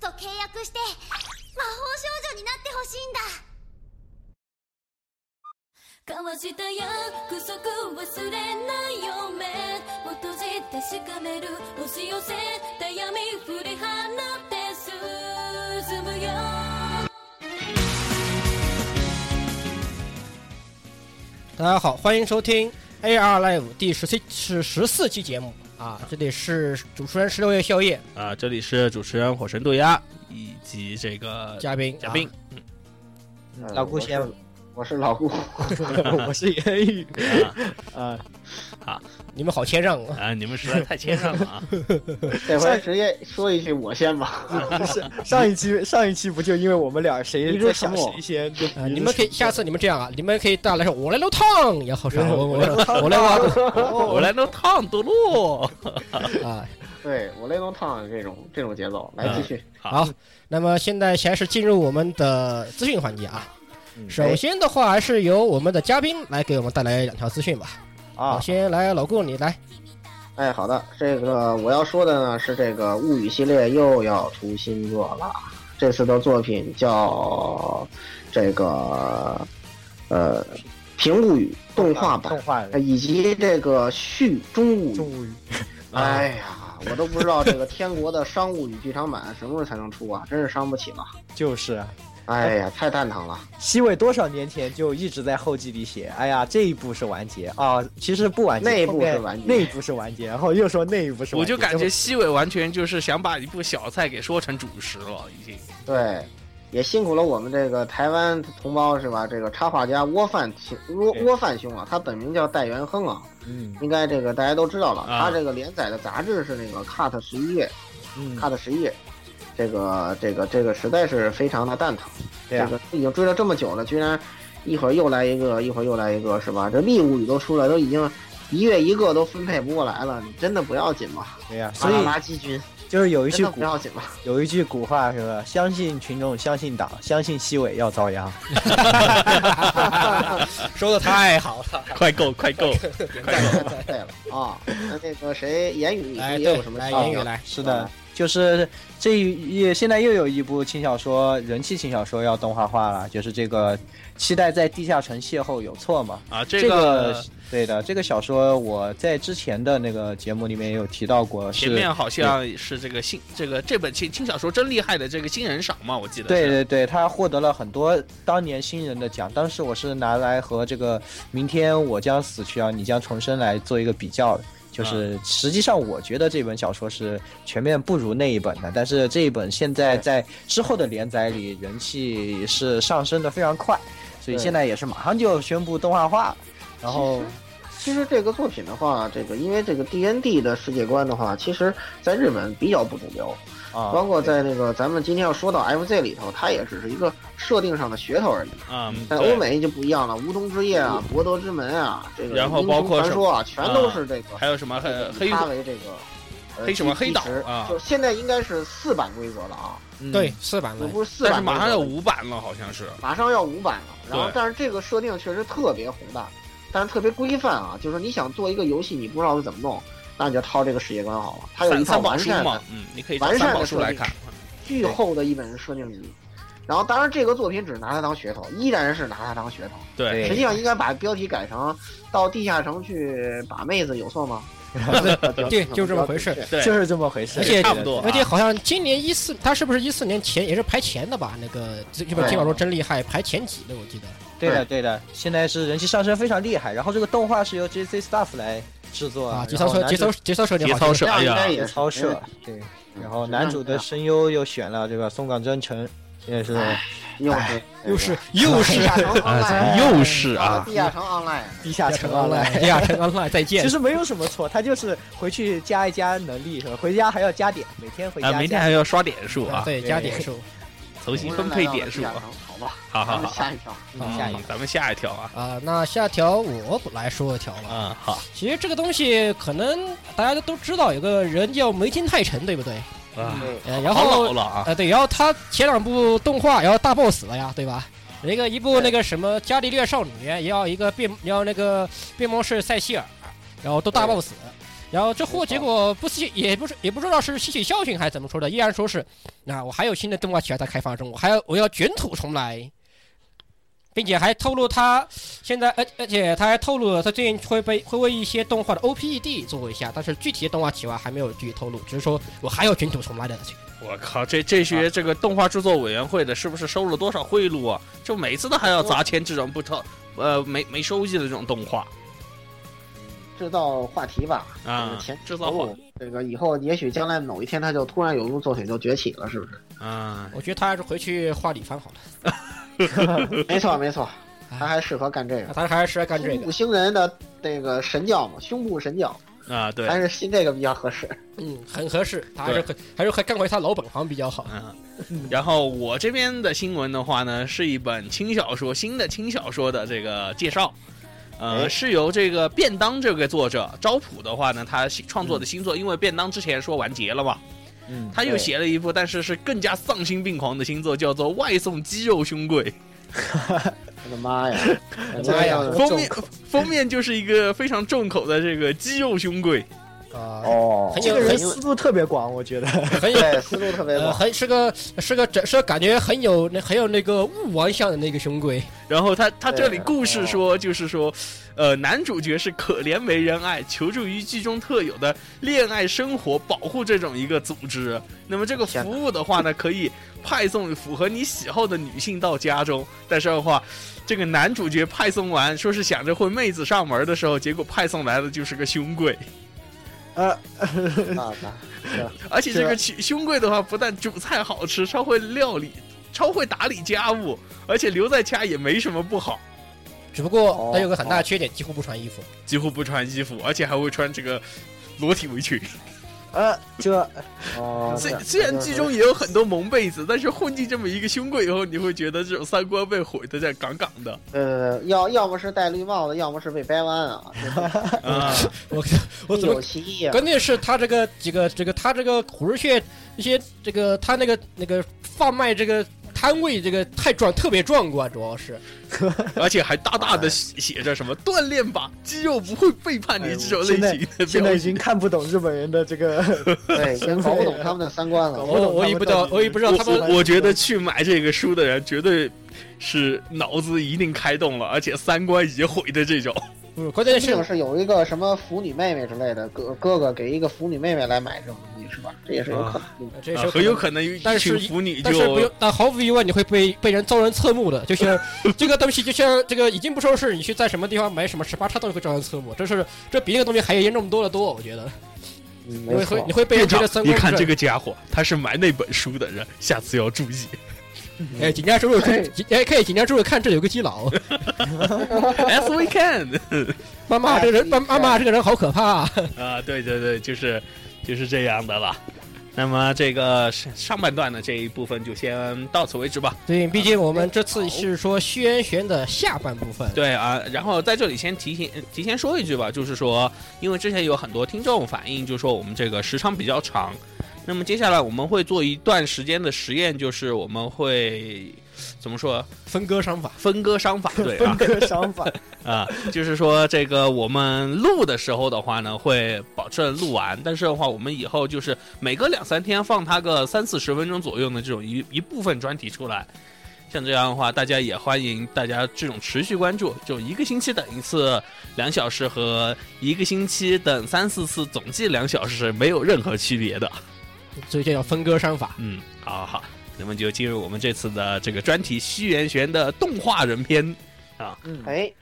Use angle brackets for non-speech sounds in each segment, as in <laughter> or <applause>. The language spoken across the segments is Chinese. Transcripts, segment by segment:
と契約して魔法少女になってほしいんだ。交わした約束忘れないよ。目を閉じてしかめる押し寄せた闇振り放って進むよ。大家好，欢迎收听 AR Live 第十七是十四期节目啊，这里是主持人十六夜宵夜啊，这里是主持人火神渡鸦以及这个嘉宾嘉宾，嗯，老顾先，我是老顾，<laughs> 我是言语啊，好，你们好谦让啊！啊，你们实在太谦让了啊！<laughs> 这回直接说一句我先吧。上上一期上一期不就因为我们俩谁在想谁先？你们可以下次你们这样啊，你们可以大来说，我来弄汤，然后啥，我我我我来挖我来弄烫多路啊。对我雷龙烫这种这种节奏，来继续。好，那么现在先是进入我们的资讯环节啊。首先的话，还是由我们的嘉宾来给我们带来两条资讯吧。啊，先来老顾你来。哎，好的，这个我要说的呢是这个物语系列又要出新作了，这次的作品叫这个呃《平物语》动画版，动画呃以及这个续中物语。中物语，哎呀，我都不知道这个天国的商务与剧场版什么时候才能出啊，真是伤不起了。就是啊，哎呀，太蛋疼了。西尾多少年前就一直在后记里写，哎呀，这一部是完结啊，其实不完结，那一部是完结那一部是完结，然后又说那一部是完结，我就感觉西尾完全就是想把一部小菜给说成主食了，已经。对，也辛苦了我们这个台湾同胞是吧？这个插画家窝饭兄窝窝饭兄啊，他本名叫戴元亨啊，嗯应该这个大家都知道了。啊他这个连载的杂志是那个 Cut 十一页嗯，，Cut 十一月，这个这个这个实在是非常的蛋疼。对啊，这个已经追了这么久了，居然一会儿又来一个，一会儿又来一个，是吧？这密物语都出来，都已经一月一个都分配不过来了，你真的不要紧吗？对呀，所以垃圾军就是有一句不要紧吗？有一句古话是吧？相信群众，相信党，相信西尾要遭殃。<laughs> <laughs> 说的太好了，<laughs> 快够，快够！快够对了啊，那那个谁，言语你来也有什么来言语来，是的，就是这一也现在又有一部轻小说，人气轻小说要动画化了，就是这个期待在地下城邂逅有错吗？啊，这这个对的，这个小说我在之前的那个节目里面也有提到过，是前面好像是这个新这个这本轻轻小说真厉害的这个新人赏嘛，我记得。对对对，他获得了很多当年新人的奖。当时我是拿来和这个《明天我将死去啊，你将重生》来做一个比较的。就是实际上，我觉得这本小说是全面不如那一本的，但是这一本现在在之后的连载里人气是上升的非常快，所以现在也是马上就宣布动画化了。然后，其实这个作品的话，这个因为这个 D N D 的世界观的话，其实在日本比较不主流，啊，包括在那个咱们今天要说到 F Z 里头，它也只是一个设定上的噱头而已。啊，对在欧美就不一样了，无中之夜啊，博德之门啊，这个然后英雄包括传说啊，全都是这个。还有什么黑黑以它为这个呃黑什么黑岛啊就现在应该是四版规则了啊，嗯对，四版不是四版，但是马上要，五版了，好像是。马上要五版了。然后对，但是这个设定确实特别宏大，但是特别规范啊，就是你想做一个游戏，你不知道怎么弄，那你就套这个世界观好了。它有一套完善的、，嗯，你可以完善的设定书来看。巨厚的一本设定集。然后，当然这个作品只拿它当噱头，依然是拿它当噱头。对，实际上应该把标题改成“到地下城去把妹子”，有错吗？<laughs> 对就这么回事对就是这么回事，而且差不多而且好像今年一四，他是不是一四年前也是排前的吧？那个这这本对轻小说真厉害，排前几的我记得。对的，对的，现在是人气上升非常厉害。然后这个动画是由 JC Staff 来制作啊，节操社节操节操社，节操社，这样哎呀，应该也是超社，对。然后男主的声优又选了这个松冈真诚，也是哎又是又是又是又是啊地下城 online，地下城城 online。地下城 online 再见其。实没有什么错，他就是回去加一加能力，是吧？回家还要加点，每天回家。明天还要刷点数啊，对，加点数重新分配点数啊。好吧，好好好，下一条。啊下一嗯咱们下一条啊。啊。那下条我来说一条吧。嗯，好其实这个东西可能大家都知道，有个人叫梅津泰臣，对不对？啊，对，呃，然后老了啊。呃，对，然后他前两部动画，然后大 boss 了呀，对吧？一个一部那个什么伽利略少女，也要一个变，要那个变魔士塞西尔，然后都大 boss。然后这货结果不是也不是也不知道是吸取教训还是怎么说的，依然说是，那我还有新的动画企划在开发中，我还要我要卷土重来，并且还透露他现在而而且他还透露了他最近会被会为一些动画的 OPED 做一下，但是具体的动画企划还没有具体透露，只是说我还要卷土重来的。我靠，这这些这个动画制作委员会的，是不是收了多少贿赂啊？就每次都还要砸钱这种不特呃没没收益的这种动画制造话题吧，啊这个前，制造话这个以后也许将来某一天他就突然有一部作品就崛起了，是不是？啊，我觉得他还是回去画李帆好了，<laughs> 没错没错，<laughs> 他还适合干这个。他还是适合干这个五。星人的那个神教嘛，胸部神教，啊，对，还是信这个比较合适。<laughs> 嗯，很合适，他还是很还是还干回他老本行比较好。嗯，然后我这边的新闻的话呢，是一本轻小说，新的轻小说的这个介绍。呃，哎是由这个便当这个作者招普的话呢，他新创作的新作，因为便当之前说完结了嘛，嗯，他又写了一部，但是是更加丧心病狂的新作，叫做《外送肌肉兄贵》。<laughs> <laughs> 我的妈呀！妈呀封面封面就是一个非常重口的这个肌肉胸柜。啊，哦，很有这个人很思路特别广，我觉得。<laughs> 很有对思路特别呃，广。很是个是个是个感觉很有那很有那个物王像的那个胸柜。然后他他这里故事说，就是说，呃，男主角是可怜没人爱，求助于剧中特有的恋爱生活保护这种一个组织。那么这个服务的话呢，可以派送符合你喜好的女性到家中。但是的话，这个男主角派送完，说是想着会妹子上门的时候，结果派送来的就是个胸柜。呃，啊，<laughs> <laughs> 而且这个兄兄贵的话，不但煮菜好吃，超会料理，超会打理家务，而且留在家也没什么不好。只不过他有个很大的缺点，几乎不穿衣服。几乎不穿衣服，而且还会穿这个裸体围裙。呃，这哦，虽是虽然剧中也有很多萌妹子，但是混进这么一个兄贵以后，你会觉得这种三观被毁的在杠杠的。呃，要要么是戴绿帽子，要么是被掰弯啊，<laughs> 啊，我我怎么有其一啊。关键是他这个这个这个他这个虎日穴一些这个他那个那个贩卖这个摊位这个太壮特别壮观，主要是 <laughs> 而且还大大的写着什么“锻炼吧，肌肉不会背叛你”这种类型的现在已经。看不懂日本人的这个，对，<laughs> 已经搞不懂他们的三观了。我我也不知道我也不知道他们我我觉得去买这个书的人，绝对是脑子一定开动了，而且三观已经毁的这种。嗯关键是是有一个什么腐女妹妹之类的哥哥哥给一个腐女妹妹来买这种东西是吧？这也是有可能的。啊这是很有可能但是腐女但是不用就，但毫无疑问你会被被人遭人侧目的，就是 <laughs> 这个东西，就像这个已经不说是你去在什么地方买什么十八叉都会遭人侧目，这是这比那个东西还严重多得多，我觉得嗯，你会会你。会被人觉得三你看这。个家伙，他是买那本书的人，下次要注意。哎，警察叔叔看，哎，可以警察叔叔看，这里有个基佬。<laughs> As we can <laughs> 妈妈，这个人，妈妈妈，这个人好可怕、啊。啊，对对对，就是就是这样的了。那么这个上上半段的这一部分就先到此为止吧。对，毕竟我们这次是说轩辕的下半部分。对啊，然后在这里先提醒提前说一句吧，就是说，因为之前有很多听众反映，就说我们这个时长比较长。那么接下来我们会做一段时间的实验，就是我们会怎么说分割商法。分割商法，对啊，个想法。<laughs> 啊，就是说这个我们录的时候的话呢，会保证录完，但是的话，我们以后就是每隔两三天放它个三四十分钟左右的这种一一部分专题出来。像这样的话，大家也欢迎大家这种持续关注，就一个星期等一次两小时和一个星期等三四次，总计两小时没有任何区别的。所以这叫分割商法。嗯，好好，那么就进入我们这次的这个专题《西元玄》的动画人篇啊。嗯，哎，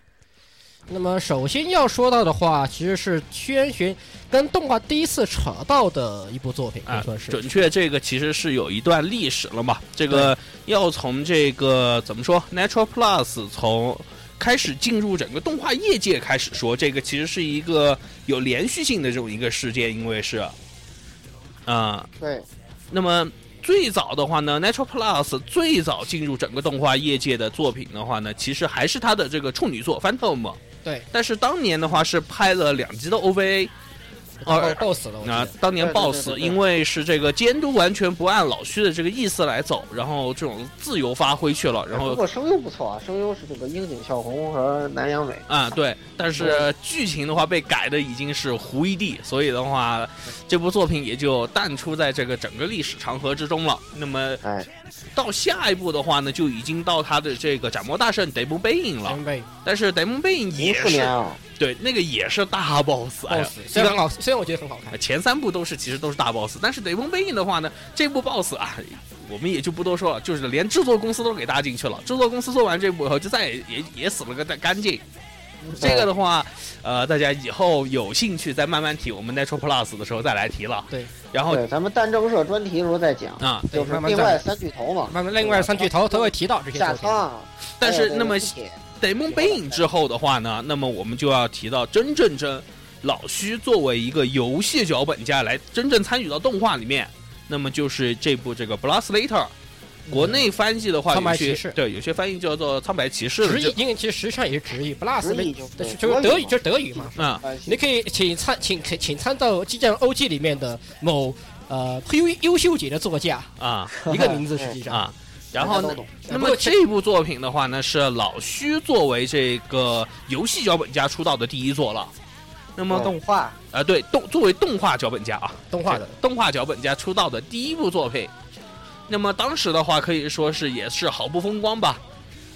那么首先要说到的话，其实是西元玄跟动画第一次扯到的一部作品，可以啊说，是。准确这个其实是有一段历史了嘛。这个要从这个怎么说，Natural Plus 从开始进入整个动画业界开始说，这个其实是一个有连续性的这种一个事件，因为是啊、对，那么。最早的话呢，Natural Plus 最早进入整个动画业界的作品的话呢，其实还是他的这个处女作《Phantom》。对，但是当年的话是拍了两集的 OVA，哦爆死了，啊得。，当年对对暴死，对对对因为是这个监督完全不按老徐的这个意思来走，然后这种自由发挥去了，然后不过声优不错啊，声优是这个樱井孝宏和南阳美。啊对，但是剧情的话被改的已经是糊一地，所以的话，这部作品也就淡出在这个整个历史长河之中了。那么哎，到下一步的话呢，就已经到他的这个斩魔大圣 Demon Being 了，但是 Demon Being 零也是对那个也是大 boss，虽然很好，虽然我觉得很好看，前三部都是其实都是大 boss，但是雷蒙背影的话呢，这部 boss 啊，我们也就不多说了，就是连制作公司都给搭进去了。制作公司做完这部以后，就再也也也死了个干净。这个的话，呃，大家以后有兴趣再慢慢提，我们 Natural Plus 的时候再来提了。对，然后对，咱们弹政社专题的时候再讲，啊，就是另外三巨头嘛，慢慢另外三巨头都会提到这些作品。下仓，但是那么地铁雷蒙背影之后的话呢，那么我们就要提到真正真老徐作为一个游戏脚本家来真正参与到动画里面，那么就是这部这个 Blast Later。国内翻译的话，苍白对有些翻译叫做苍白骑士就，直译因为其实实际上也是直译译就就是就是德语，就是德语嘛。啊哎你可以请参请请请参照《激战 OG》里面的某呃优优秀级的作家啊一个名字，实际上。啊。然后呢那么这部作品的话呢，是老虚作为这个游戏脚本家出道的第一作了。那么动画啊，对动作为动画脚本家啊，动画的动画脚本家出道的第一部作品。那么当时的话，可以说是也是毫不风光吧。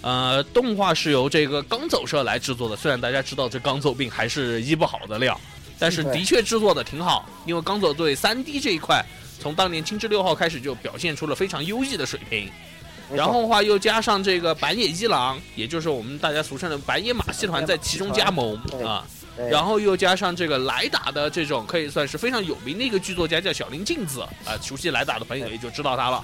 呃，动画是由这个刚走社来制作的，虽然大家知道这刚走病还是医不好的料，但是的确制作的挺好。因为刚走对三 D 这一块，从当年青之六号开始就表现出了非常优异的水平。然后的话又加上这个板野一郎，也就是我们大家俗称的板野马戏团在其中加盟啊。然后又加上这个来打的这种可以算是非常有名的一个剧作家，叫小林静子啊、熟悉来打的朋友也就知道他了。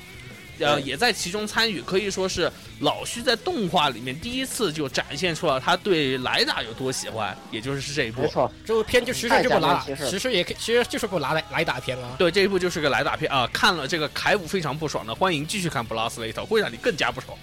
呃，也在其中参与，可以说是老徐在动画里面第一次就展现出了他对莱达有多喜欢，也就是这一部没。错，这部片就实际这部拉其实也可以其实就是部拉来来打片啊。对，这一部就是个莱达片啊！看了这个凯武非常不爽的，欢迎继续看《Blast Later》，会让你更加不爽。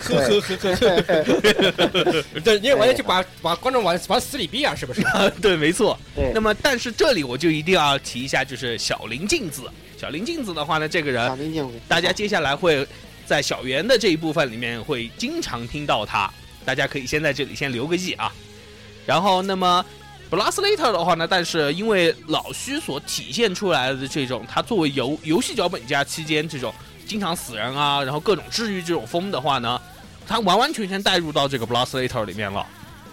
呵呵呵呵对，因为完全就把把观众往往死里逼啊，是不是？<laughs> 对，没错。对那，么，但是这里我就一定要提一下，就是小林静子。小林镜子的话呢，这个人大家接下来会在小圆的这一部分里面会经常听到他，大家可以先在这里先留个意啊。然后，那么 Blast Later 的话呢，但是因为老虚所体现出来的这种，他作为游游戏脚本家期间这种经常死人啊，然后各种治愈这种风的话呢，他完完全全带入到这个 Blast Later 里面了。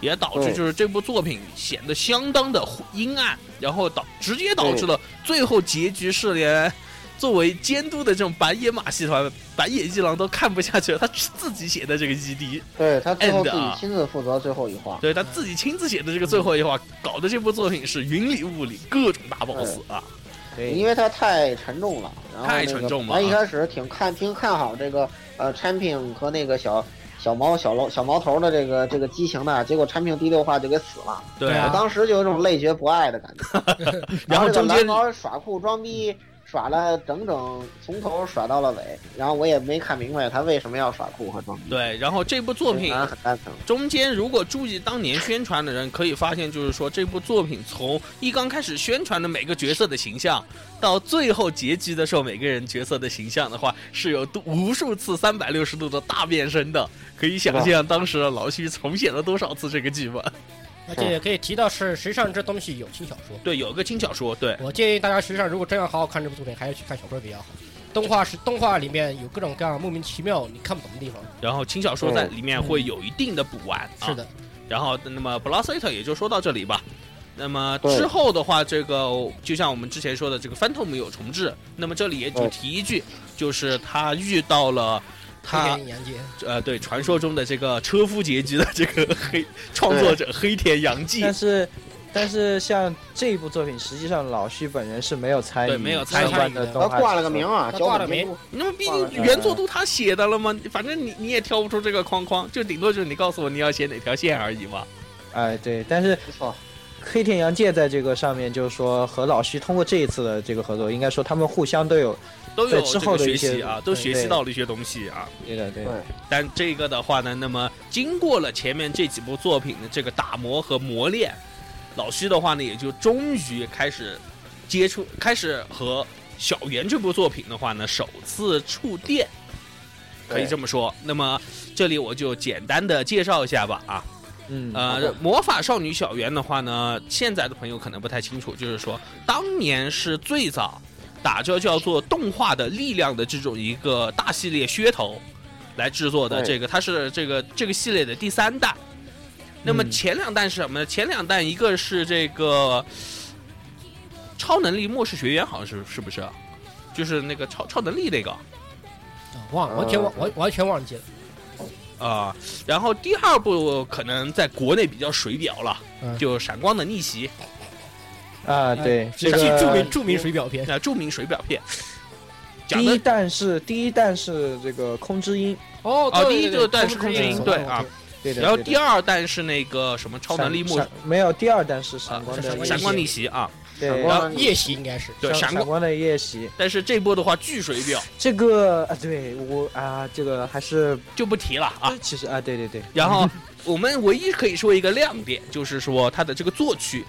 也导致就是这部作品显得相当的阴暗，然后导直接导致了最后结局是连作为监督的这种白野马戏团白野一郎都看不下去了，他自己写的这个 ED，对他最后自己啊亲自负责最后一话，对他自己亲自写的这个最后一话，搞得这部作品是云里雾里，各种大 boss 啊。对因为它太沉重了，然后太那个沉重了他一开始挺看挺看好这个呃产品和那个小小毛小毛小毛头的这个这个激情呢，结果产品第六话就给死了，对我当时就有一种泪觉不爱的感觉。<laughs> 然后中间蓝毛耍酷装逼。耍了整整从头耍到了尾，然后我也没看明白他为什么要耍酷和装逼。对，然后这部作品很单纯。中间如果注意当年宣传的人，可以发现，就是说这部作品从一刚开始宣传的每个角色的形象，到最后结局的时候每个人角色的形象的话，是有多无数次三百六十度的大变身的。可以想象当时的老徐重写了多少次这个剧本。而且也可以提到是，实际上这东西有轻小说。对，有一个轻小说，对，我建议大家实际上如果真要好好看这部作品，还是去看小说比较好。动画是动画里面有各种各样莫名其妙你看不懂的地方。然后轻小说在里面会有一定的补完。啊是的，然后，那么 Blast 也就说到这里吧。那么之后的话，这个就像我们之前说的，这个 Phantom 有重置。那么这里也就提一句，就是他遇到了他黑田洋介，呃对传说中的这个车夫结局的这个黑创作者黑田洋纪但。是但是像这一部作品，实际上老徐本人是没有参与对没有参与的他挂了个名啊，他挂了名。那么毕竟原作都他写的了吗？反正你你也挑不出这个框框，就顶多就是你告诉我你要写哪条线而已嘛。哎，对，但是黑田洋介在这个上面，就是说和老徐通过这一次的这个合作，应该说他们互相都有都有在之这个学习啊，都学习到了一些东西啊。对的对对。但这个的话呢，那么经过了前面这几部作品的这个打磨和磨练，老徐的话呢，也就终于开始接触开始和小圆这部作品的话呢，首次触电，可以这么说。那么这里我就简单的介绍一下吧啊，嗯呃，魔法少女小圆的话呢，现在的朋友可能不太清楚，就是说当年是最早打着叫做动画的力量的这种一个大系列噱头来制作的，这个它是这个这个系列的第三弹。那么嗯前两弹是什么呢？前两弹一个是这个超能力末世学员，好像是是不是啊？就是那个超超能力那个啊忘了，完全忘完完全忘记了。啊、然后第二部可能在国内比较水表了，嗯就闪光的逆袭，啊，对，这这个是著名著名水表片。啊著名水表片，讲第一的弹是第一弹是这个空之音，哦啊对对对第一个弹是空之音对啊，对的。对的然后第二弹是那个什么超能力木没有第二弹是闪啊光的闪闪光逆逆袭啊，对闪光夜袭应该是。对闪光，闪光的夜袭，但是这波的话巨水表这个啊，对我啊，这个还是就不提了啊。其实啊，对对对，然后 <laughs> 我们唯一可以说一个亮点，就是说它的这个作曲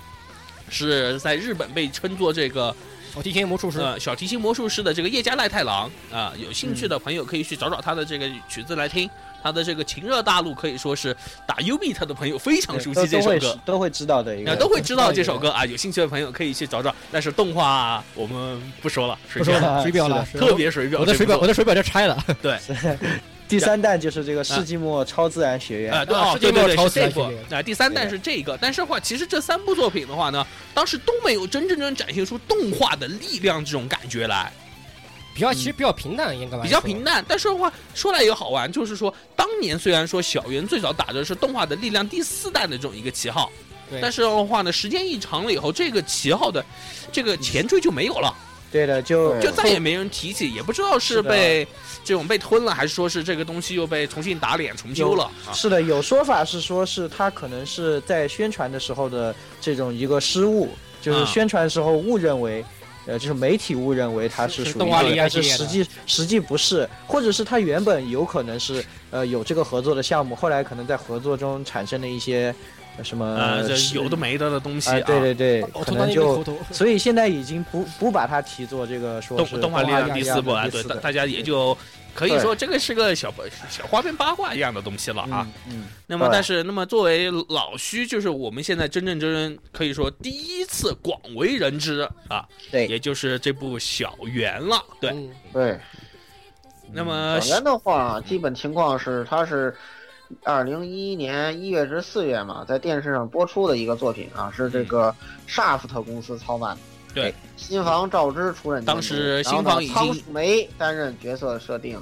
是在日本被称作这个小提琴魔术师，呃小提琴魔术师的这个叶家赖太郎啊、有兴趣的朋友可以去找找他的这个曲子来听。他的这个情热大陆可以说是打 U B 他的朋友非常熟悉这首歌。都会知道的一个，那都会知道这首歌啊，有兴趣的朋友可以去找找。但是动画我们不说了，水表了，水表了，特别水表，我的水表，我的水表就拆了。<laughs> 第三弹就是这个世纪末超自然学院，啊，对啊哦，对对对，世纪末超是这部自然学院啊。第三弹是这个，但是的话，其实这三部作品的话呢，当时都没有真正正展现出动画的力量这种感觉来，比较其实比较平淡，应该来比较平淡。但是的话，说来也好玩，就是说当年虽然说小圆最早打的是动画的力量第四弹的这种一个旗号，但是的话呢，时间一长了以后，这个旗号的这个前缀就没有了。对的，就就再也没人提起，也不知道是被这种被吞了，还是说是这个东西又被重新打脸重修了啊？是的，有说法是说是他可能是在宣传的时候的这种一个失误，就是啊宣传时候误认为。呃，就是媒体误认为它是属于是动画力这是实际实际不是，或者是他原本有可能是呃有这个合作的项目，后来可能在合作中产生了一些呃什么呃，这有的没的的东西啊，啊，对对对，所以现在已经不不把它提作这个说动动画力量第四部啊，对，大大家也就可以说这个是个小小花边八卦一样的东西了啊。嗯，嗯，那么，但是，那么作为老虚，就是我们现在真正真正可以说第一次广为人知啊，对也就是这部小圆了。对，嗯对，那么小圆的话，基本情况是它是二零一一年一月至四月嘛，在电视上播出的一个作品啊，是这个 Shaft 公司操办的。对，新房照之出任当时然后呢新房已经梅担任角色设定，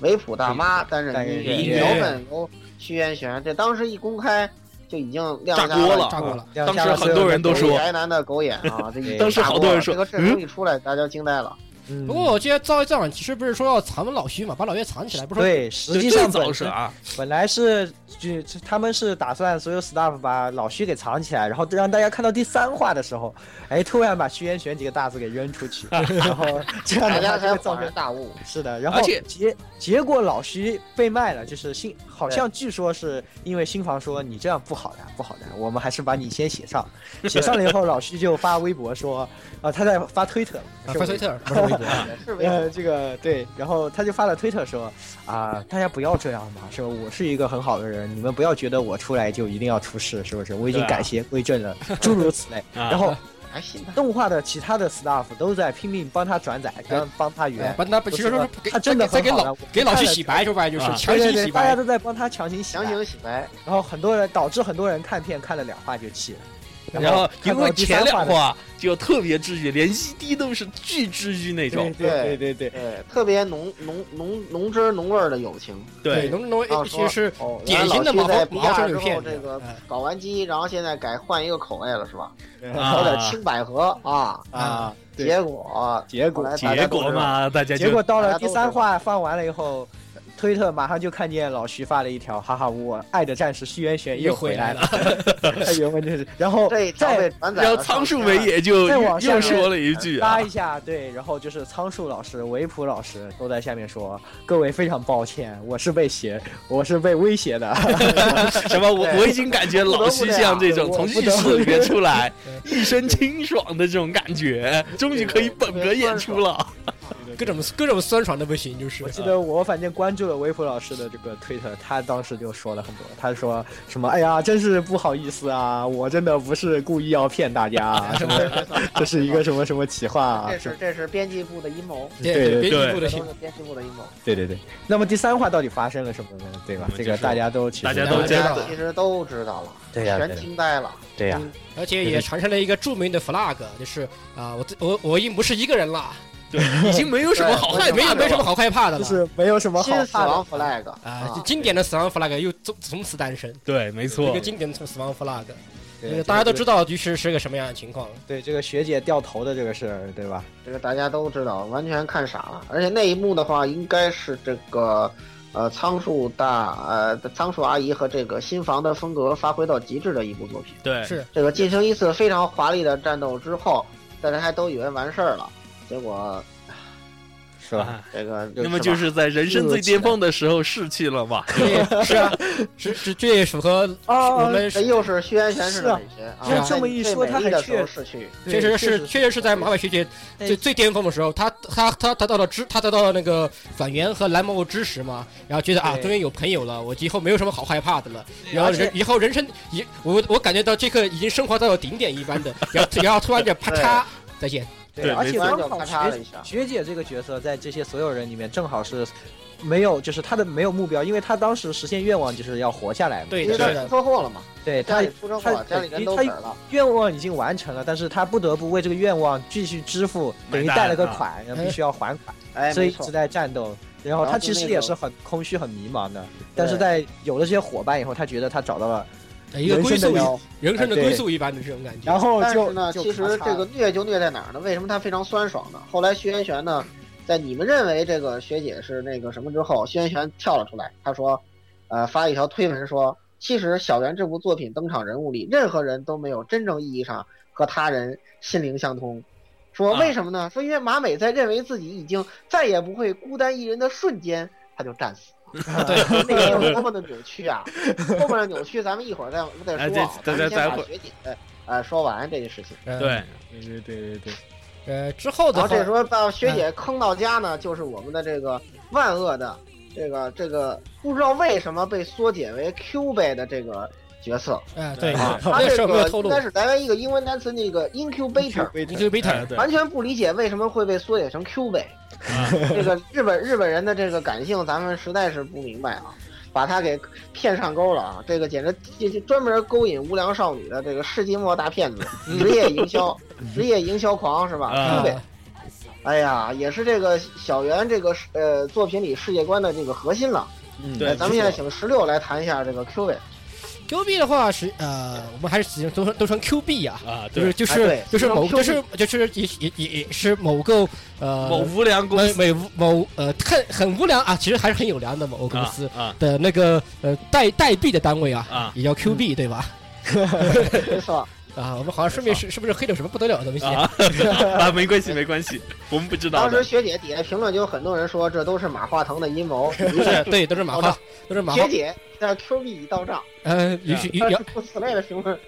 维普大妈担任音乐，脚本由虚渊选。这当时一公开就已经亮炸瞎锅了了。亮当瞎了所有时很多人都狗说宅男的狗眼啊，这 <laughs> 当时好多人说了这个阵容一出来，大家惊呆了。嗯。不过我记得照这样，其实不是说要藏老徐嘛，把老岳藏起来，不是说对，实际上本是啊，本来是就他们是打算所有 staff 把老徐给藏起来，然后让大家看到第三话的时候，哎，突然把虚渊玄几个大字给扔出去，然后这样的大家才恍话就会造成然大悟。是的，然后结结果老徐被卖了，就是新好像据说是因为新房说你这样不好的不好的，我们还是把你先写上，写上了以后老徐就发微博说，啊。他在发推特，发推特，<laughs> 呃，这个对，然后他就发了推特说啊，大家不要这样嘛，是吧？我是一个很好的人，你们不要觉得我出来就一定要出事，是不是？我已经改邪归正了，诸如此类。啊然后还信他。动画的其他的 staff 都在拼命帮他转载，跟帮他哎圆。帮他其实说他真的在给老很好给老我看了徐洗白，说白了就是啊强行洗白。大家都在帮他强行洗白强行洗白，然后很多人导致很多人看片看了两话就弃了。然后因为前两话就特别治愈，连 ED 都是巨治愈那种。对对对对，对，特别浓浓浓浓汁浓味儿的友情。对，浓浓啊其实典型的原来老毛毛毛徐在毕业之生女片后，这个哎搞完机，然后现在改换一个口味了，是吧？啊有点青百合啊。啊，结果结果结果嘛，大家结果到了第三话放完了以后，推特马上就看见老徐发了一条，哈哈，我爱的战士虚渊玄又回来了。他原文就是，然后再被转载了然后仓树梅也就又说了一句啊拉一，下，对，然后就是仓树老师、维普老师都在下面说，各位非常抱歉，我是被胁，我是被威胁的。<laughs> 什么我我已经感觉老徐像这种 <laughs> 从浴室里面出来，<laughs> 一身清爽的这种感觉，终于可以本格演出了。各种各种酸爽的不行，就是。我记得我反正关注了微博老师的这个推特，他当时就说了很多，他说什么，哎呀，真是不好意思啊，<laughs> 我真的不是故意要骗大家啊，<laughs> 什么，这是一个什么什么企划啊这，是这是编辑部的阴谋，对对编辑部的阴谋。编辑部的阴谋。对对对。那么第三话到底发生了什么呢？对吧这个大家都其实大家都知道。其实都知道了，对呀对全呀。惊呆了。对呀，嗯而且也产生了一个著名的 flag，就是啊，我我我已经不是一个人了，对，已经没有什么好害没怕没。有没什么好害怕的了。就是没有什么好死怕的亡 flag 啊，就经典的死亡 flag 又从从此诞生，对，没错一个，经典的死亡 flag，对大家都知道，于是是个什么样的情况。对这个学姐掉头的这个事儿，对吧？这个大家都知道，完全看傻了。而且那一幕的话，应该是这个呃仓鼠大呃仓鼠阿姨和这个新房的风格发挥到极致的一部作品。对，是这个进行一次非常华丽的战斗之后，大家还都以为完事儿了，结果是吧？啊这个那么就是在人生最巅峰的时候逝去了嘛。是啊，是是这也符合我们这又是虚渊玄式的美学啊！这么一说他还确逝去，确实是确实是在马尾学姐最最巅峰的时候，他他他得到了知，他得到了那个反元和蓝魔支持嘛，然后觉得啊，终于有朋友了，我以后没有什么好害怕的了。然后人以后人生以我我感觉到这刻已经升华到了顶点一般的，然后然后突然间啪嚓再见，对而且刚好学。学姐这个角色在这些所有人里面正好是没有，就是他的没有目标，因为她当时实现愿望就是要活下来嘛。对因为他出车祸了嘛，对他家里人都他死了。愿望已经完成了，但是他不得不为这个愿望继续支付，等于贷了个啊款，然后必须要还款，哎，所以一直，在战斗。然后然后就她其实也是很空虚、很迷茫的，但是在有了这些伙伴以后，他觉得他找到了人一个归宿生的要，人生的归宿一般的这种感觉。然后就是呢，其实这个虐就虐在哪儿呢？为什么他非常酸爽呢？后来徐元玄呢，在你们认为这个学姐是那个什么之后，徐元玄跳了出来，他说，呃，发一条推文说，其实小圆这部作品登场人物里，任何人都没有真正意义上和他人心灵相通。说啊为什么呢？说因为马美在认为自己已经再也不会孤单一人的瞬间，他就战死。<laughs> 对，<laughs> 那个有多么的扭曲啊！后面的扭曲咱们一会儿再再说啊。咱们先把学姐呃说完这件事情。嗯对，对对对对对，呃，之后的话然后这时候到学姐坑到家呢，就是我们的这个万恶的这个这个不知道为什么被缩减为 Q 倍的这个角色哎，对，啊，他这个应该是来源一个英文单词，那个 incubator，incubator，对完全不理解为什么会被缩写成 Q 倍。啊 <laughs> 这个日本日本人的这个感性，咱们实在是不明白啊，把他给骗上钩了啊！这个简直这这专门勾引无良少女的这个世纪末大骗子，职业营销，<laughs> 职业营销狂是吧啊？Q 倍。哎呀，也是这个小圆这个呃作品里世界观的这个核心了。嗯对呃咱们现在请十六来谈一下这个 Q 位。Q 币的话是呃，我们还是使用都都称 Q 币呀，啊，对，就是就是就是某就是就是也也也也是某个呃某无良公某司。某某呃很很无良啊，其实还是很有良的某公司啊的那个呃代代币的单位啊，啊。也叫 Q 币对吧？<laughs> 没错，啊，我们好像顺便是是不是黑了什么不得了的东西？啊 <laughs> 啊，没关系没关系，我们不知道。当时学姐底下评论就有很多人说这都是马化腾的阴谋，<laughs> 是对，都是马化，都是马化学，姐在 Q 币已到账，呃，允许允不 <laughs> 此类的评论。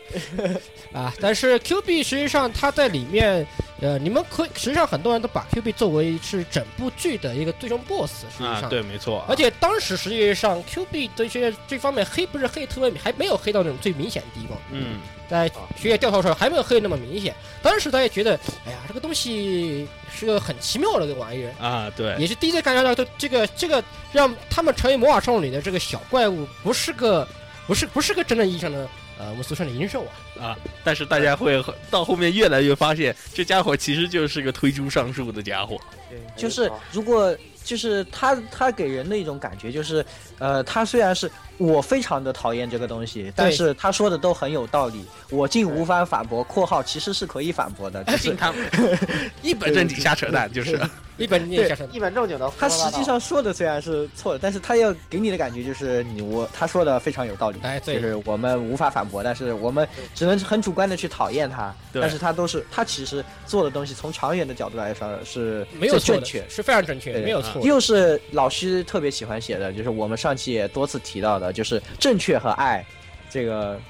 <laughs> 啊，但是 Q 币实际上它在里面，呃，你们可以实际上很多人都把 Q 币作为是整部剧的一个最终 BOSS，实际啊，上，对，没错。而且当时实际上 Q 币这些这方面黑不是黑特别还没有黑到那种最明显的地方，嗯，在学业掉头的时候还没有黑那么明显。当时大家觉得，哎呀，这个东西是个很奇妙的这个玩意儿，啊，对，也是第一次感觉到这这个这个让他们成为魔法少女的这个小怪物，不是个不是不是个真正意义上的呃我们俗称的银兽啊。啊，但是大家会到后面越来越发现，这家伙其实就是个推朱上树的家伙。对就是如果就是他他给人的一种感觉就是，呃，他虽然是我非常的讨厌这个东西，但是他说的都很有道理，我竟无法反驳（括号其实是可以反驳的），就是 <laughs> 他，<laughs> 一本正经瞎扯淡，就是 <laughs> 一本正经相声。一本正经的胡他。实际上说的虽然是错的，但是他要给你的感觉就是你我他说的非常有道理，哎对就是我们无法反驳，但是我们只能很主观的去讨厌他，对但是他都是他其实做的东西从长远的角度来说是没有错的最正确，是非常正确的，没有错。又是老师特别喜欢写的，就是我们上期也多次提到的，就是正确和爱，这个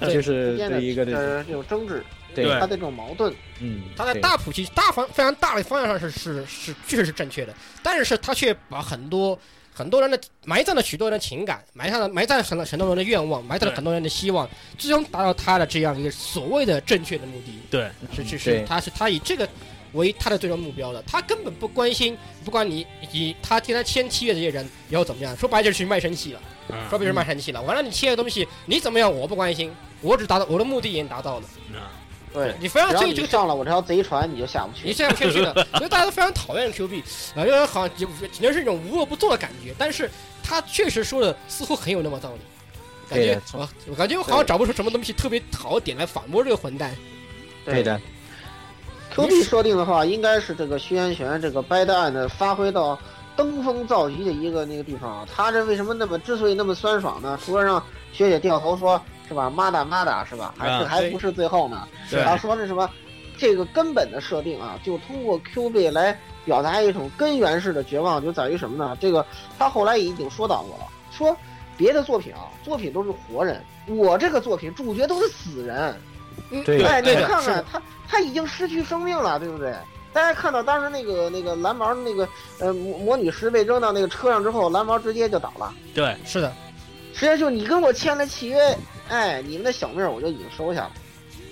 对就是之间的对一个这呃这种争执，对。对他的这种矛盾，嗯，他在大谱系大方非常大的方向上是是是确实是正确的，但是他却把很多很多人的埋葬了许多人的情感，埋葬了埋葬了很多很多人的愿望，埋葬了很多人的希望，最终达到他的这样一个所谓的正确的目的。对，是是对是，他是他以这个为他的最终目标的，他根本不关心，不管你以他替他签契约的这些人以后怎么样，说白了就是去卖身契了，嗯说白了就是卖身契了。完了你签的东西你怎么样我不关心，我只达到我的目的已经达到了，啊。对，你非要这个你上了我这条贼船，你就下不去。你这样下去了，<laughs> 所以大家都非常讨厌 Q 币啊，因为好像就只能是一种无恶不作的感觉，但是他确实说的似乎很有那么道理，感觉我我感觉我好像找不出什么东西特别好点来反驳这个混蛋。对的，Q B 设定的话，应该是这个虚渊玄这个 Bad End 发挥到登峰造极的一个那个地方啊。他这为什么那么之所以那么酸爽呢？除了让学姐掉头说是吧，妈哒妈哒是吧？还是啊还不是最后呢？对他说是什么？这个根本的设定啊，就通过 Q B 来表达一种根源式的绝望，就在于什么呢？这个他后来已经说到过了，说别的作品啊，作品都是活人，我这个作品主角都是死人。嗯，对哎，你看看他，他已经失去生命了，对不对？大家看到当时那个那个蓝毛那个呃魔魔女石被扔到那个车上之后，蓝毛直接就倒了。对，是的，实际上就你跟我签了契约，哎，你们的小命我就已经收下了，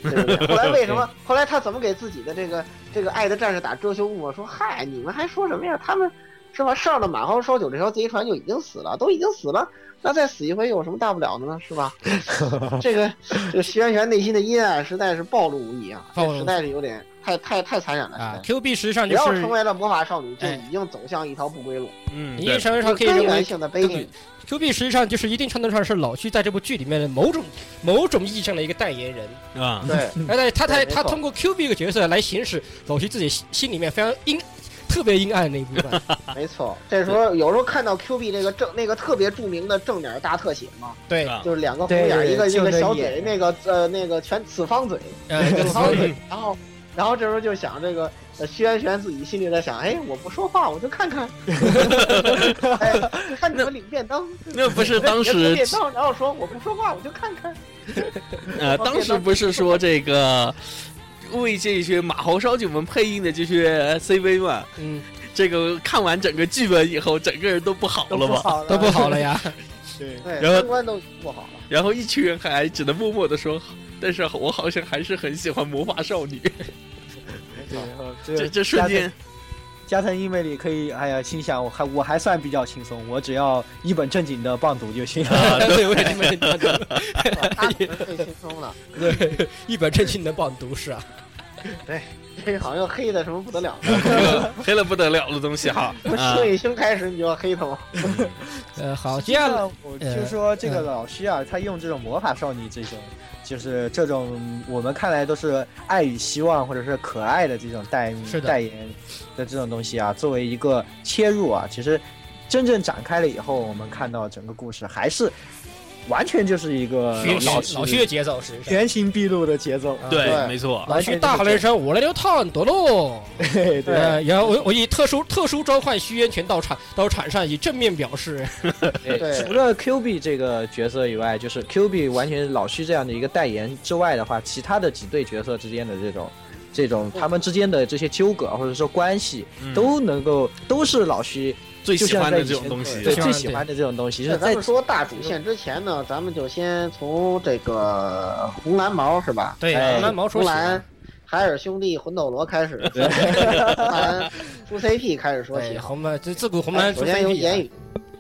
对不对？<laughs> 后来为什么？后来他怎么给自己的这个这个爱的战士打遮羞布啊？说嗨，你们还说什么呀？他们是吧？上了马号烧酒这条贼船就已经死了，都已经死了。那再死一回有什么大不了的呢？是吧？<laughs> 这个这个徐元玄内心的阴暗实在是暴露无遗啊，暴露实在是有点太太太残忍了。啊，Q B 实际上只就是要成为了魔法少女，就哎已经走向一条不归路，嗯，对一定程度上可以根源性的悲剧。Q B 实际上就是一定程度上是老徐在这部剧里面的某种某种意义上的一个代言人，<laughs> 啊，对，而且他他他通过 Q B 这个角色来行使老徐自己心心里面非常阴特别阴暗的那一部分。<laughs> 没错。这时候有时候看到 Q B 那个正那个特别著名的正脸大特写嘛，对，啊就是两个红眼，一个一个小嘴，那个呃那个全此方嘴，呃，此方嘴，然后。然后这时候就想这个，呃，徐元玄自己心里在想，哎，我不说话，我就看看，<laughs> 哎，看你们领便当，那不是当领时 <laughs> 便当，然后说我不说话，我就看看，呃，当时不是说这个为这些马猴烧酒们配音的这些 <laughs> CV 嘛？嗯，这个看完整个剧本以后，整个人都不好了嘛。不好了，都不好了呀。<laughs> 对，然后三观都不好了。然后一群人还只能默默的说，但是我好像还是很喜欢魔法少女。<laughs> 对，这这瞬间，加藤英美里可以，哎呀，心想我还我还算比较轻松，我只要一本正经的棒读就行了。啊，<laughs> 对，我也这么觉得。他可能最轻松了，对，一本正经的棒读是啊。<laughs> 这好像黑的什么不得了。这 <laughs> 个黑了不得了的东西哈啊 <laughs> 从星！宇星开始你就要黑他吗？呃，好，接下来我听说这个老师啊，他用这种魔法少女这种，就是这种我们看来都是爱与希望或者是可爱的这种代代言的这种东西啊，作为一个切入啊，其实真正展开了以后，我们看到整个故事还是完全就是一个老老徐的节奏实际上。原形毕露的节奏。对，没错，老徐大喊了一声：“我来溜套多喽！<laughs> ”对然后我我以特殊特殊召唤虚渊拳到场到场上以正面表示。<laughs> 对除了 Q B 这个角色以外，就是 Q B 完全是老徐这样的一个代言之外的话，其他的几对角色之间的这种。这种他们之间的这些纠葛或者说关系，嗯都能够都是老徐最喜欢的这种东西对最喜欢的这种东西，就是在在咱们说大主线之前呢，咱们就先从这个红蓝毛是吧？对，哎红蓝毛说起红蓝海尔兄弟魂斗罗开始，<laughs> 红蓝出 CP 开始说起。红蓝，这自古红蓝首先由言啊。语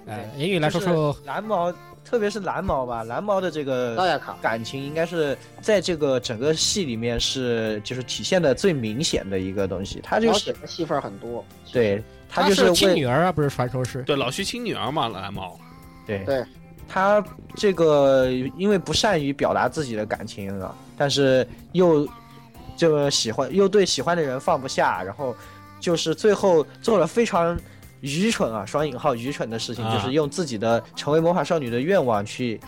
哎，言语来说说，蓝毛，特别是蓝毛吧，蓝毛的这高个感情应该是在这个整个戏里面是就是体现的最明显的一个东西，他就是戏份很多。对他她就是为亲女儿啊，不是传说是。对老徐亲女儿嘛，蓝猫。对对他这个因为不善于表达自己的感情啊，但是又这个喜欢又对喜欢的人放不下，然后就是最后做了非常愚蠢啊，双引号愚蠢的事情，啊就是用自己的成为魔法少女的愿望去。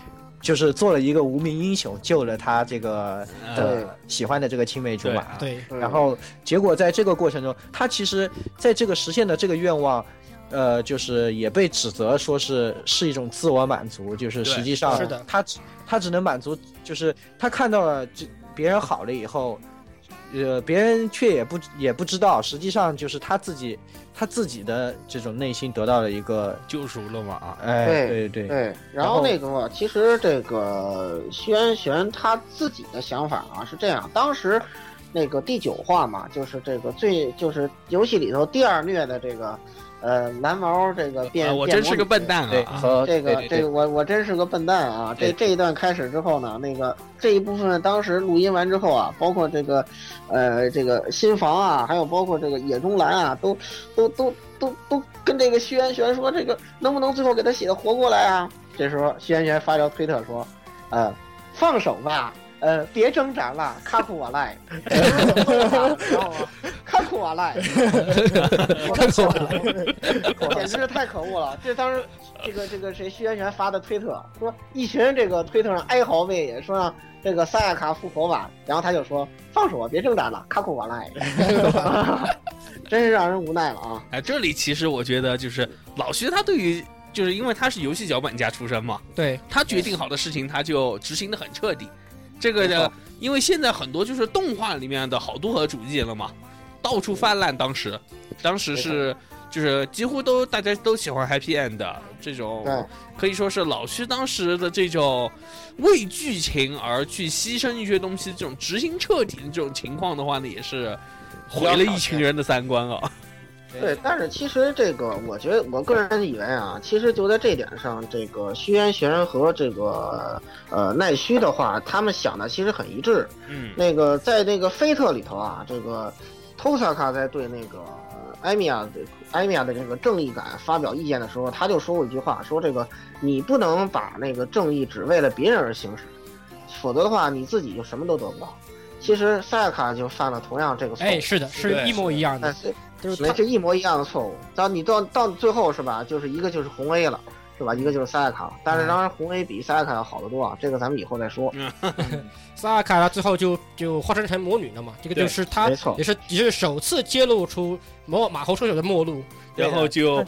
就是做了一个无名英雄，救了他这个对。的喜欢的这个青梅竹马。对，然后结果在这个过程中，他其实在这个实现的这个愿望，呃，就是也被指责说是是一种自我满足，就是实际上是的。他只他只能满足，就是他看到了这别人好了以后，呃，别人却也不也不知道，实际上就是他自己他自己的这种内心得到了一个，救赎了嘛啊，哎，对对对。对，然然后后那个其实这个轩辕玄他自己的想法啊是这样，当时那个第九话嘛，就是这个最就是游戏里头第二虐的这个呃蓝毛这个变，啊我变魔女真是个笨蛋对啊！和这个对对对这个我我真是个笨蛋啊！这这一段开始之后呢，那个这一部分当时录音完之后啊，包括这个，呃，这个新房啊，还有包括这个野中兰啊，都都都都都跟这个徐元玄说，这个能不能最后给他写活过来啊？这时候徐元玄发条推特说，呃，放手吧。呃，别挣扎了，卡库瓦赖，知道吗？卡库瓦赖，看错了，简直是太可恶了！这当时这个这个谁徐元玄发的推特说，一群这个推特上哀嚎喂野，说让这个萨亚卡复活吧，然后他就说放手啊，别挣扎了，卡库瓦赖，<laughs> 真是让人无奈了啊！哎，这里其实我觉得就是老徐他对于，就是因为他是游戏脚本家出身嘛，对，他决定好的事情他就执行的很彻底。这个的，因为现在很多就是动画里面的好多和主义了嘛，到处泛滥。当时，当时是就是几乎都大家都喜欢 happy end 的这种，可以说是老徐当时的这种为剧情而去牺牲一些东西，这种执行彻底的这种情况的话呢，也是毁了一群人的三观啊。对，但是其实这个，我觉得我个人以为啊，其实就在这点上，这个虚渊玄和这个呃奈须的话，他们想的其实很一致。嗯，那个在那个菲特里头啊，这个 Tosaka 在对那个呃艾米亚的艾米亚的这个正义感发表意见的时候，他就说过一句话，说这个你不能把那个正义只为了别人而行使，否则的话你自己就什么都得不到。其实塞亚卡就犯了同样这个错误，哎，是的，是一模一样的，就是这一模一样的错误。到你到到最后是吧，就是一个就是红 A 了。是吧？一个就是塞亚卡了，但是当然红 A 比塞亚卡要好得多啊，这个咱们以后再说。<laughs> 萨亚卡他最后就就化身成魔女了嘛，这个就是他没错也是也是首次揭露出魔马猴射手的末路。然后就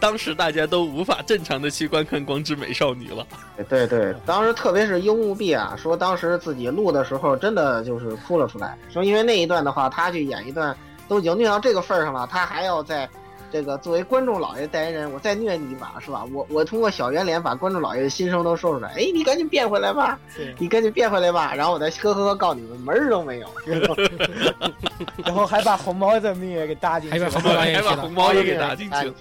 当时大家都无法正常的去观看《光之美少女》了。对对，当时特别是樱木碧啊，说当时自己录的时候真的就是哭了出来，说因为那一段的话，他去演一段都已经虐到这个份儿上了，他还要在这个作为观众老爷代言人，我再虐你一把是吧？我我通过小圆脸把观众老爷的心声都说出来，哎，你赶紧变回来吧，对你赶紧变回来吧，然后我再呵呵呵告你们门儿都没有。<laughs> 然后还把红毛的命也给搭进去了，还把红毛也 <laughs> 还把红毛也给搭进去了。了。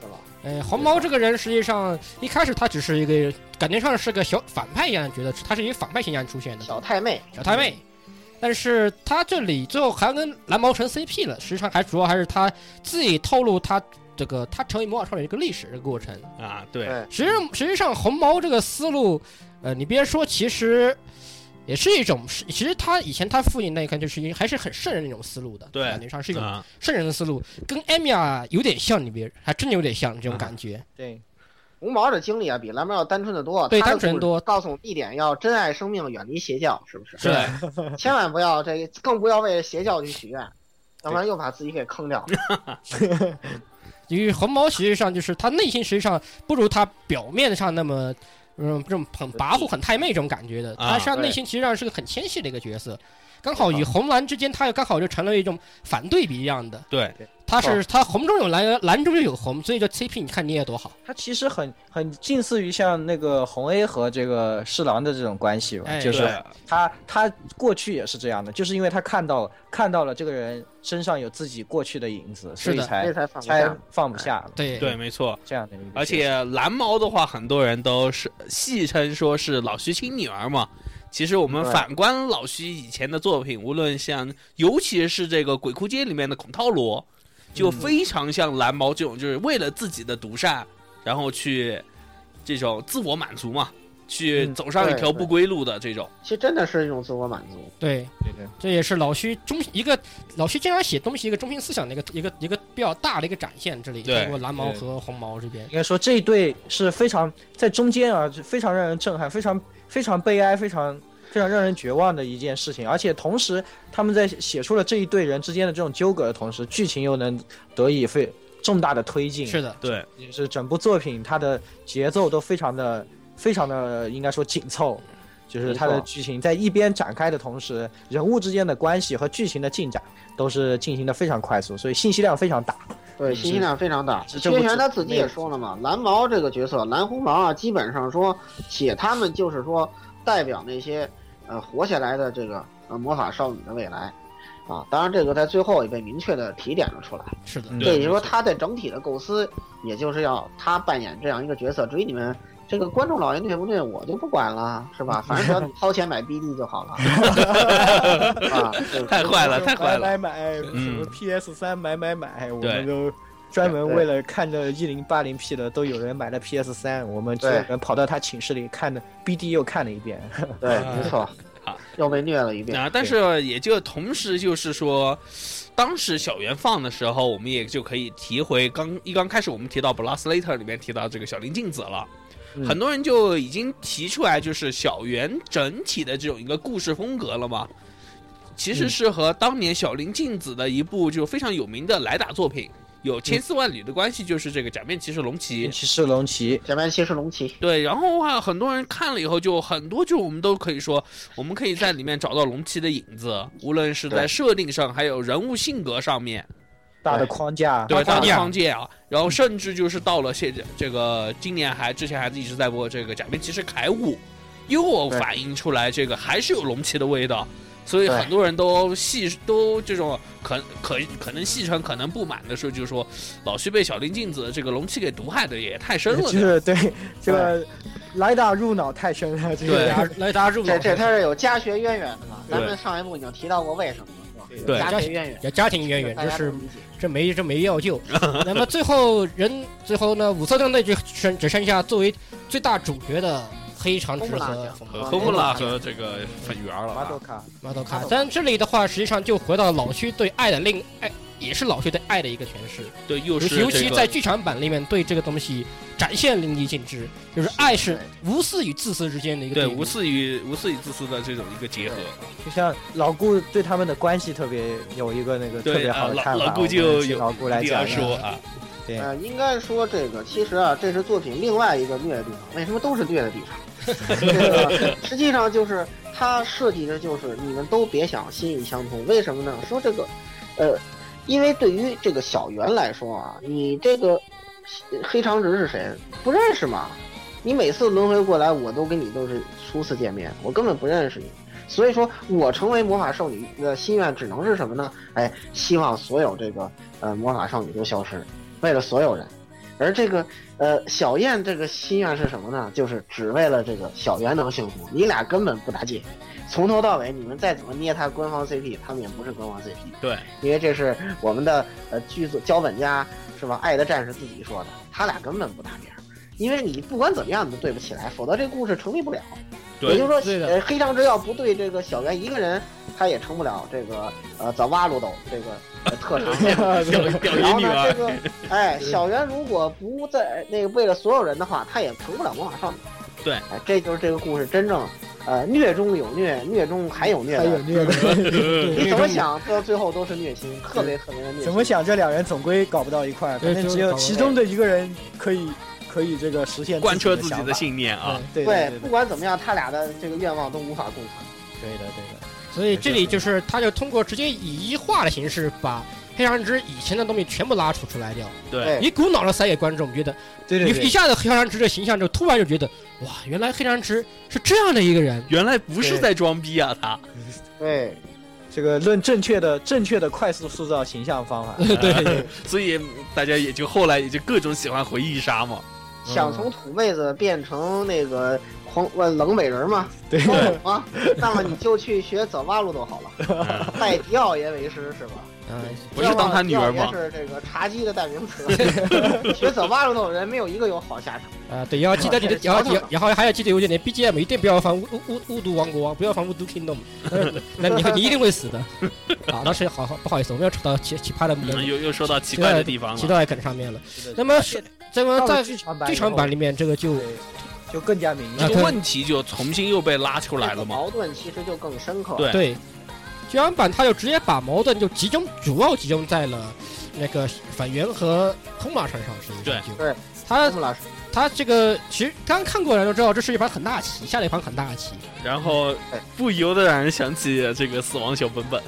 呃，红毛这个人实际上一开始他只是一个感觉上是个小反派一样的角色，他是以反派形象出现的小太妹，小太妹。但是他这里最后还跟蓝毛成 CP 了，实际上还主要还是他自己透露他这个他成为魔法少女这个历史这个过程。啊，对，实际上实际上红毛这个思路，呃，你别说，其实也是一种，是其实他以前他父亲那一看就是一还是很圣人那种思路的，对。感觉上是一种啊，圣人的思路，跟艾米亚有点像，你别还真的有点像这种感觉。对，红毛的经历啊，比蓝毛要单纯的多。对单纯多告诉我们一点，要珍爱生命，远离邪教，是不是？是，<laughs> 千万不要这，更不要为邪教去许愿，要不然又把自己给坑掉了。<laughs> 因为红毛实际上就是他内心实际上不如他表面上那么。嗯，这种很跋扈、很太妹这种感觉的，啊他实际上内心其实上是个很纤细的一个角色，刚好与红蓝之间，它又刚好就成了一种反对比一样的。对，它是它红中有蓝，蓝中又有红，所以这 CP 你看你也多好。它其实很很近似于像那个红 A 和这个侍郎的这种关系吧，哎就是他他过去也是这样的，就是因为他看到看到了这个人身上有自己过去的影子，所以才才放不下。不下了对对，没错。这样的一个。而且蓝猫的话，很多人都是戏称说是老徐亲女儿嘛。其实我们反观老徐以前的作品，无论像，尤其是这个《鬼哭街》里面的孔涛罗，就非常像蓝毛这种，就是为了自己的独善，然后去这种自我满足嘛，嗯去走上一条不归路的这种。其实真的是一种自我满足。对，对对，这也是老徐中一个老徐经常写东西一个中心思想的一个一个一个比较大的一个展现。这里对通过蓝毛和红毛这边，应该说这一对是非常在中间啊，非常让人震撼，非常非常悲哀，非常非常让人绝望的一件事情。而且同时，他们在写出了这一对人之间的这种纠葛的同时，剧情又能得以非重大的推进。是的，对，也是整部作品它的节奏都非常的非常的应该说紧凑，就是它的剧情在一边展开的同时，人物之间的关系和剧情的进展都是进行的非常快速，所以信息量非常大。对，嗯信息量非常大。薛是这部玄他自己也说了嘛，蓝毛这个角色，蓝红毛啊，基本上说写他们就是说代表那些呃活下来的这个呃魔法少女的未来啊。当然，这个在最后也被明确的提点了出来。是的，对也就是说，他在整体的构思，也就是要他扮演这样一个角色。至于你们这个观众老爷虐不虐，我就不管了，是吧？反正只要你掏钱买 BD 就好了。<laughs> 啊，<laughs> 太坏了，太坏了。买买买，什嗯么 PS 三买买买，我们都专门为了看着一零八零 P 的，都有人买了 PS 三，我们所有对人跑到他寝室里看的 BD 又看了一遍。<laughs> 对，没错好，又被虐了一遍。啊，但是也就同时就是说，当时小圆放的时候，我们也就可以提回刚一刚开始我们提到《Blast Later》里面提到这个小林镜子了。嗯。很多人就已经提出来，就是小圆整体的这种一个故事风格了嘛，其实是和当年小林静子的一部就非常有名的来打作品有千丝万缕的关系，就是这个《假面骑士龙骑》。骑士龙骑，假面骑士龙骑，对，然后的话，很多人看了以后，就很多就我们都可以说，我们可以在里面找到龙骑的影子，无论是在设定上，还有人物性格上面，大的框架，对大的框架啊，然后甚至就是到了现在这个今年还之前还一直在播这个假面骑士铠武，又对反映出来这个还是有龙骑的味道。所以很多人都戏都这种可可可能戏称可能不满的时候，就说老徐被小林镜子这个龙骑给毒害的也太深了就点。是对这个雷达入脑太深了，这对个来来大入脑这这他是有家学渊源的嘛？咱们上一部已经提到过为什么？对家庭渊源，有家庭渊源，大这是。这没这没药救。<laughs> 那么最后人最后呢，五色灯队就剩只剩下作为最大主角的黑长直和和啊科布拉和这个粉圆了马豆？卡，马豆卡。但这里的话，实际上就回到老区对爱的另爱，也是老薛对爱的一个诠释。对，又尤是其尤其在剧场版里面，对这个东西展现淋漓尽致，就是爱是无私与自私之间的一个对无私与无私与自私的这种一个结合。就像老顾对他们的关系特别有一个那个特别好的啊看法，老老顾就有老顾来讲说啊，对呃，应该说这个，其实啊，这是作品另外一个虐的地方。为什么都是虐的地方？<laughs> 这个实际上就是它设计的就是你们都别想心意相通。为什么呢？说这个，呃，因为对于这个小圆来说啊，你这个黑长直是谁？不认识吗？你每次轮回过来，我都跟你都是初次见面，我根本不认识你。所以说我成为魔法少女的心愿只能是什么呢？哎，希望所有这个呃魔法少女都消失，为了所有人。而这个呃小燕这个心愿是什么呢？就是只为了这个小圆能幸福。你俩根本不搭界，从头到尾你们再怎么捏他官方 CP，他们也不是官方 CP。对，因为这是我们的呃剧组脚本家是吧？爱的战士自己说的，他俩根本不搭边儿。因为你不管怎么样，你都对不起来，否则这故事成立不了。也就是说，呃，黑长直要不对这个小圆一个人，他也成不了这个呃早挖鲁斗这个、呃、特长。<laughs> <laughs> 然后呢，这个 <laughs> 哎，小圆如果不在那个为了所有人的话，他也成不了魔法少女。对哎，这就是这个故事真正呃虐中有虐，虐中还有虐的。还有虐的，<laughs> 你怎么想到最后都是虐心，特别特别的虐。怎么想这两人总归搞不到一块儿，对反正只有其中的一个人可以可以这个实现贯彻自己的信念啊。对对不管怎么样，他俩的这个愿望都无法共存。对的对的，所以这里就是他就通过直接以一画的形式把黑长直以前的东西全部拉出出来掉，对对一股脑的塞给观众，觉得对对对，一一下子黑长直这形象就突然就觉得哇，原来黑长直是这样的一个人。原来不是在装逼啊，他 <laughs> 对，这个论正确的正确的快速塑造形象方法，<laughs> 对对，<laughs> 所以大家也就后来也就各种喜欢回忆杀嘛。想从土妹子变成那个狂呃冷美人嘛，对吗？那么你就去学走八路都好了，拜迪奥爷为师是吧？啊，不是当他女儿吗吗？？是这个茶几的代名词，学走弯路的人没有一个有好下场。啊，对，要记得你的，<laughs> 这要是要然后还要记得有一点，你 BGM 一定不要放巫巫巫巫毒王国，不要放巫毒 Kingdom，呃 <laughs> 那你你一定会死的。啊，那是好好不好意思，我们要扯到奇奇葩的嗯又又说到奇怪的地方了。奇到梗上面了。那么是这么在剧场版，剧场版里面，这个就就更加明啊显。这个问题就重新又被拉出来了嘛？矛盾其实就更深刻。对对剧场版，它就直接把矛盾就集中，主要集中在了那个反元和空马身上，实际上就对。他他这个其实刚看过的人都知道，这是一盘很大棋，下了一盘很大的棋。然后不由得让人想起这个死亡小本本。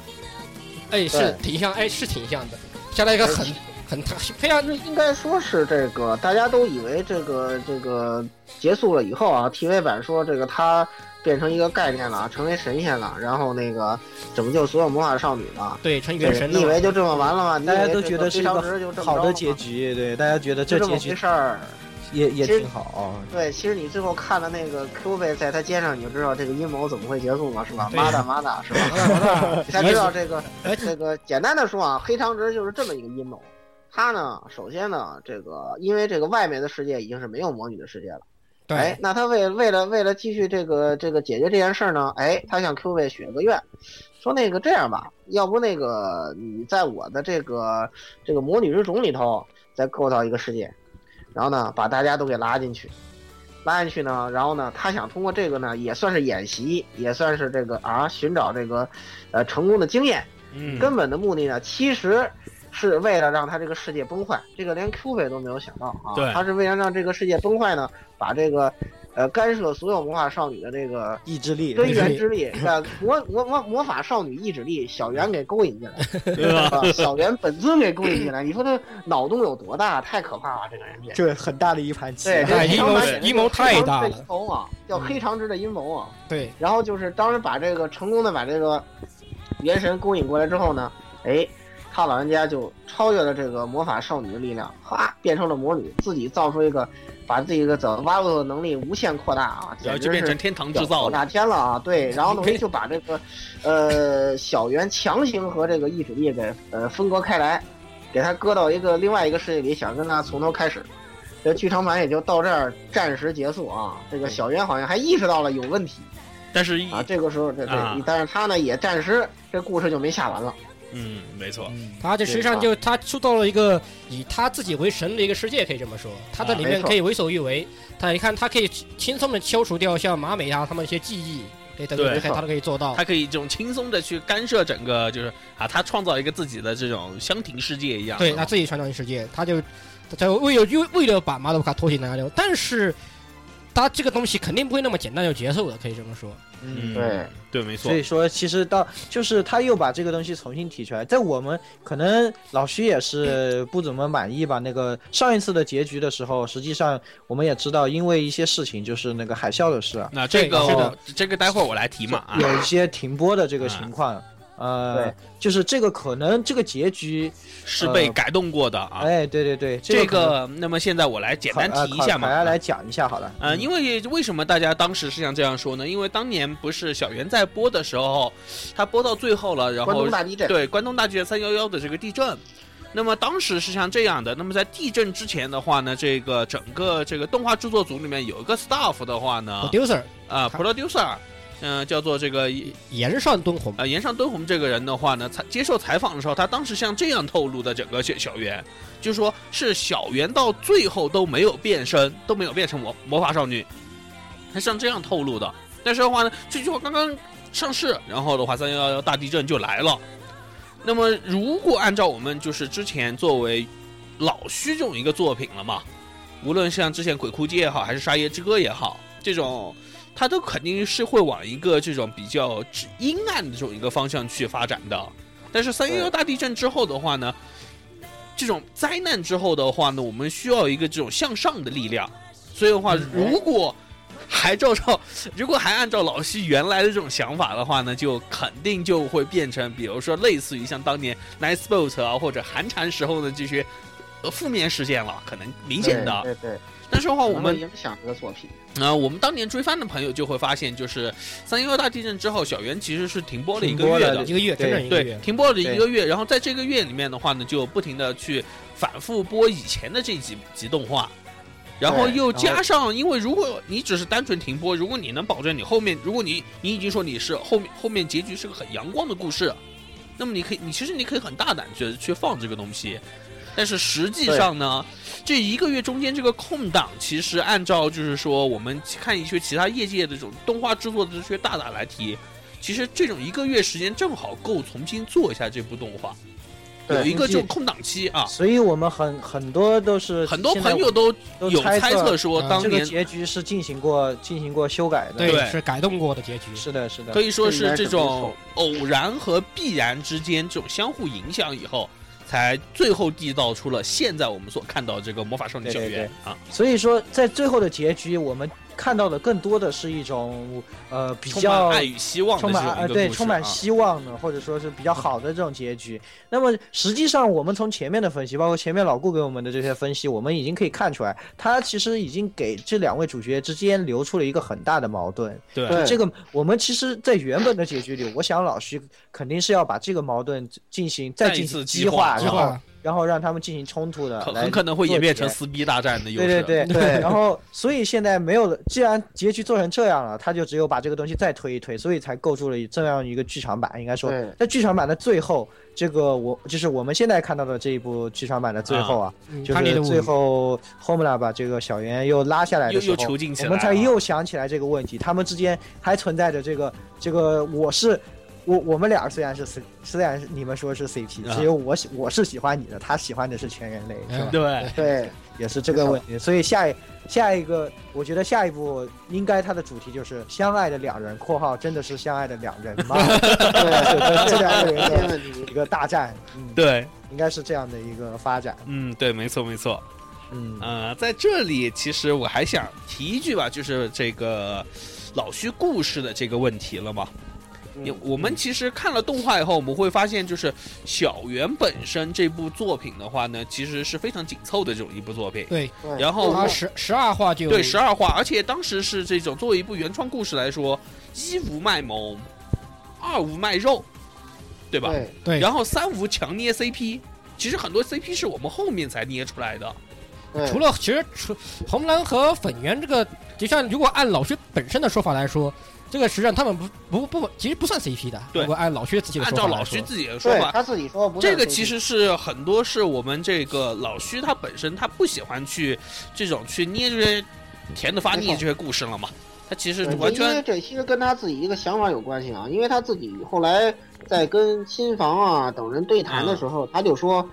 哎，是挺像，哎，是挺像的，下来一个很很大非常应该说是这个，大家都以为这个这个结束了以后啊，TV 版说这个它变成一个概念了，成为神仙了，然后那个拯救所有魔法少女了。对成对元神。你以为就这么完了吗？大家都觉得是一非常个值就这么好的结局，对，大家觉得就这么回这结局事儿。也也挺好啊。对，其实你最后看了那个 Q 贝在他肩上，你就知道这个阴谋怎么会结束嘛，是吧？妈的妈的，是吧？吧 <laughs> 你才知道这个哎这个简单的说啊，黑长直就是这么一个阴谋。他呢，首先呢，这个因为这个外面的世界已经是没有魔女的世界了，哎，，那他为为了为了继续这个这个解决这件事儿呢，哎，他向 Q 位许了个愿，说那个这样吧，要不那个你在我的这个这个魔女之种里头再构造一个世界，然后呢把大家都给拉进去，拉进去呢，然后呢他想通过这个呢也算是演习，也算是这个啊寻找这个呃成功的经验，嗯根本的目的呢其实。是为了让他这个世界崩坏，这个连 Q 飞都没有想到啊！对他是为了让这个世界崩坏呢，把这个，呃，干涉所有魔法少女的这个意志力，根源之力，呃，魔魔魔魔法少女意志力，小圆给勾引进来，对吧？啊小圆本尊给勾引进来。你说他脑洞有多大？太可怕了，这个人也。这很大的一盘棋。对，阴谋阴谋太大了阴谋啊，叫黑长直的阴谋啊。对，然后就是当时把这个成功的把这个元神勾引过来之后呢，哎，他老人家就超越了这个魔法少女的力量，哗，变成了魔女，自己造出一个，把自己的走挖路的能力无限扩大啊，简直变成天堂制造了。哪天了啊！对，<laughs> 然后呢，就把这个呃小圆强行和这个意志力给呃分割开来，给他搁到一个另外一个世界里，想跟他从头开始。这剧场版也就到这儿暂时结束啊。这个小圆好像还意识到了有问题但是一啊，这个时候这对啊，但是他呢也暂时这故事就没下完了。嗯，没错，嗯，他这实际上就他塑造了一个以他自己为神的一个世界，可以这么说。他在里面可以为所欲为，他你看他可以轻松的消除掉像马美啊他们一些记忆，可以等对于他都可以做到他。可以这种轻松的去干涉整个，就是啊，他创造一个自己的这种香庭世界一样。对他自己传到世界，他就他就为了为为了把马德卡拖进南流，但是他这个东西肯定不会那么简单就结束的，可以这么说。嗯，对对，没错所。以说，其实到就是他又把这个东西重新提出来，在我们可能老徐也是不怎么满意吧。那个上一次的结局的时候，实际上我们也知道，因为一些事情，就是那个海啸的事啊，那这个这个待会儿我来提嘛啊。有一些停播的这个情况。呃对，就是这个可能这个结局，是被改动过的啊。哎，对对对，这个，那么现在我来简单提一下嘛。大家来讲一下好了。呃，因为为什么大家当时是像这样说呢？因为当年不是小圆在播的时候，他播到最后了，然关后东大地震，对关东大地震三幺幺的这个地震。那么当时是像这样的，那么在地震之前的话呢，这个整个这个动画制作组里面有一个 staff 的话呢，producer 啊、p r e 嗯、叫做这个岩上敦弘，啊岩上敦弘这个人的话呢，采接受采访的时候，他当时像这样透露的整个小小圆，就说是小圆到最后都没有变身，都没有变成魔魔法少女，他像这样透露的。但是的话呢，这句话刚刚上市，然后的话三幺幺大地震就来了。那么如果按照我们就是之前作为老虚这种一个作品了嘛，无论像之前鬼哭街也好，还是沙耶之歌也好，这种。它都肯定是会往一个这种比较阴暗的这种一个方向去发展的。但是三幺幺大地震之后的话呢，这种灾难之后的话呢，我们需要一个这种向上的力量。所以的话，如果还照照，<laughs> 如果还按照老西原来的这种想法的话呢，就肯定就会变成，比如说类似于像当年 Nice Boat 啊或者寒蝉时候的这些呃负面事件了，可能明显的。对对对。但是的话，我们影响这个作品。啊、我们当年追番的朋友就会发现，就是三一二大地震之后，小圆其实是停播了一个月的停播了，一个月，整整一个对月，，停播了一个月，然后在这个月里面的话呢，就不停的去反复播以前的这几集动画，然后又加上，因为如果你只是单纯停播，如果你能保证你后面，如果你你已经说你是后面后面结局是个很阳光的故事，那么你可以，你其实你可以很大胆去去放这个东西，但是实际上呢，这一个月中间这个空档，其实按照就是说我们看一些其他业界的这种动画制作的这些大大来提，其实这种一个月时间正好够重新做一下这部动画，有一个这种空档期啊。所以我们很很多都是很多朋友都都有猜测说，嗯这个当年结局是进行过进行过修改的。对是改动过的结局。是的，是的可。以说是这种偶然和必然之间这种相互影响以后，才最后缔造出了现在我们所看到这个魔法少女小对对圆啊，所以说，在最后的结局，我们看到的更多的是一种呃比充较满爱与希望的充这满呃对充满希望的，或者说是比较好的这种结局。那么实际上，我们从前面的分析，包括前面老顾给我们的这些分析，我们已经可以看出来，他其实已经给这两位主角之间留出了一个很大的矛盾。对。对这个我们其实，在原本的结局里，我想老徐肯定是要把这个矛盾进行再一进行次激化激化，然后计划然后让他们进行冲突的，很很可能会演变成撕逼大战的，又对对对对然后所以现在没有了，既然结局做成这样了，他就只有把这个东西再推一推，所以才构筑了这样一个剧场版。应该说，在剧场版的最后，这个我就是我们现在看到的这一部剧场版的最后啊，嗯就是最叛逆的物语后 Homla 把这个小圆又拉下来的又又时候，囚禁起来我们才又想起来这个问题，他们之间还存在着这个这个我是。我我们俩虽然是 C，虽然是你们说是 CP，啊只有我喜我是喜欢你的，他喜欢的是全人类，是吧？对对，也是这个问题。所以下一下一个，我觉得下一步应该它的主题就是相爱的两人（括号真的是相爱的两人吗？） <laughs> 对，这两个人的一个大战，嗯，对，应该是这样的一个发展，嗯，对，没错没错。嗯，呃，在这里其实我还想提一句吧，就是这个老徐故事的这个问题了嘛。嗯我们其实看了动画以后，我们会发现，就是小圆本身这部作品的话呢，其实是非常紧凑的这种一部作品。对，然后它十十二话就对十二话，而且当时是这种作为一部原创故事来说，一无卖萌，二无卖肉，对吧？对对，然后三无强捏 CP，其实很多 CP 是我们后面才捏出来的。除了其实除红蓝和粉圆这个，就像如果按老师本身的说法来说，这个实际上他们不不不，其实不算 CP 的。对。如果按老薛自己的按照老薛自己的说法，他自己说不这个其实是很多是我们这个老薛他本身他不喜欢去这种去捏这些甜的发腻这些故事了嘛，他其实完全因为这其实跟他自己一个想法有关系啊，因为他自己后来在跟新房啊等人对谈的时候，他就说，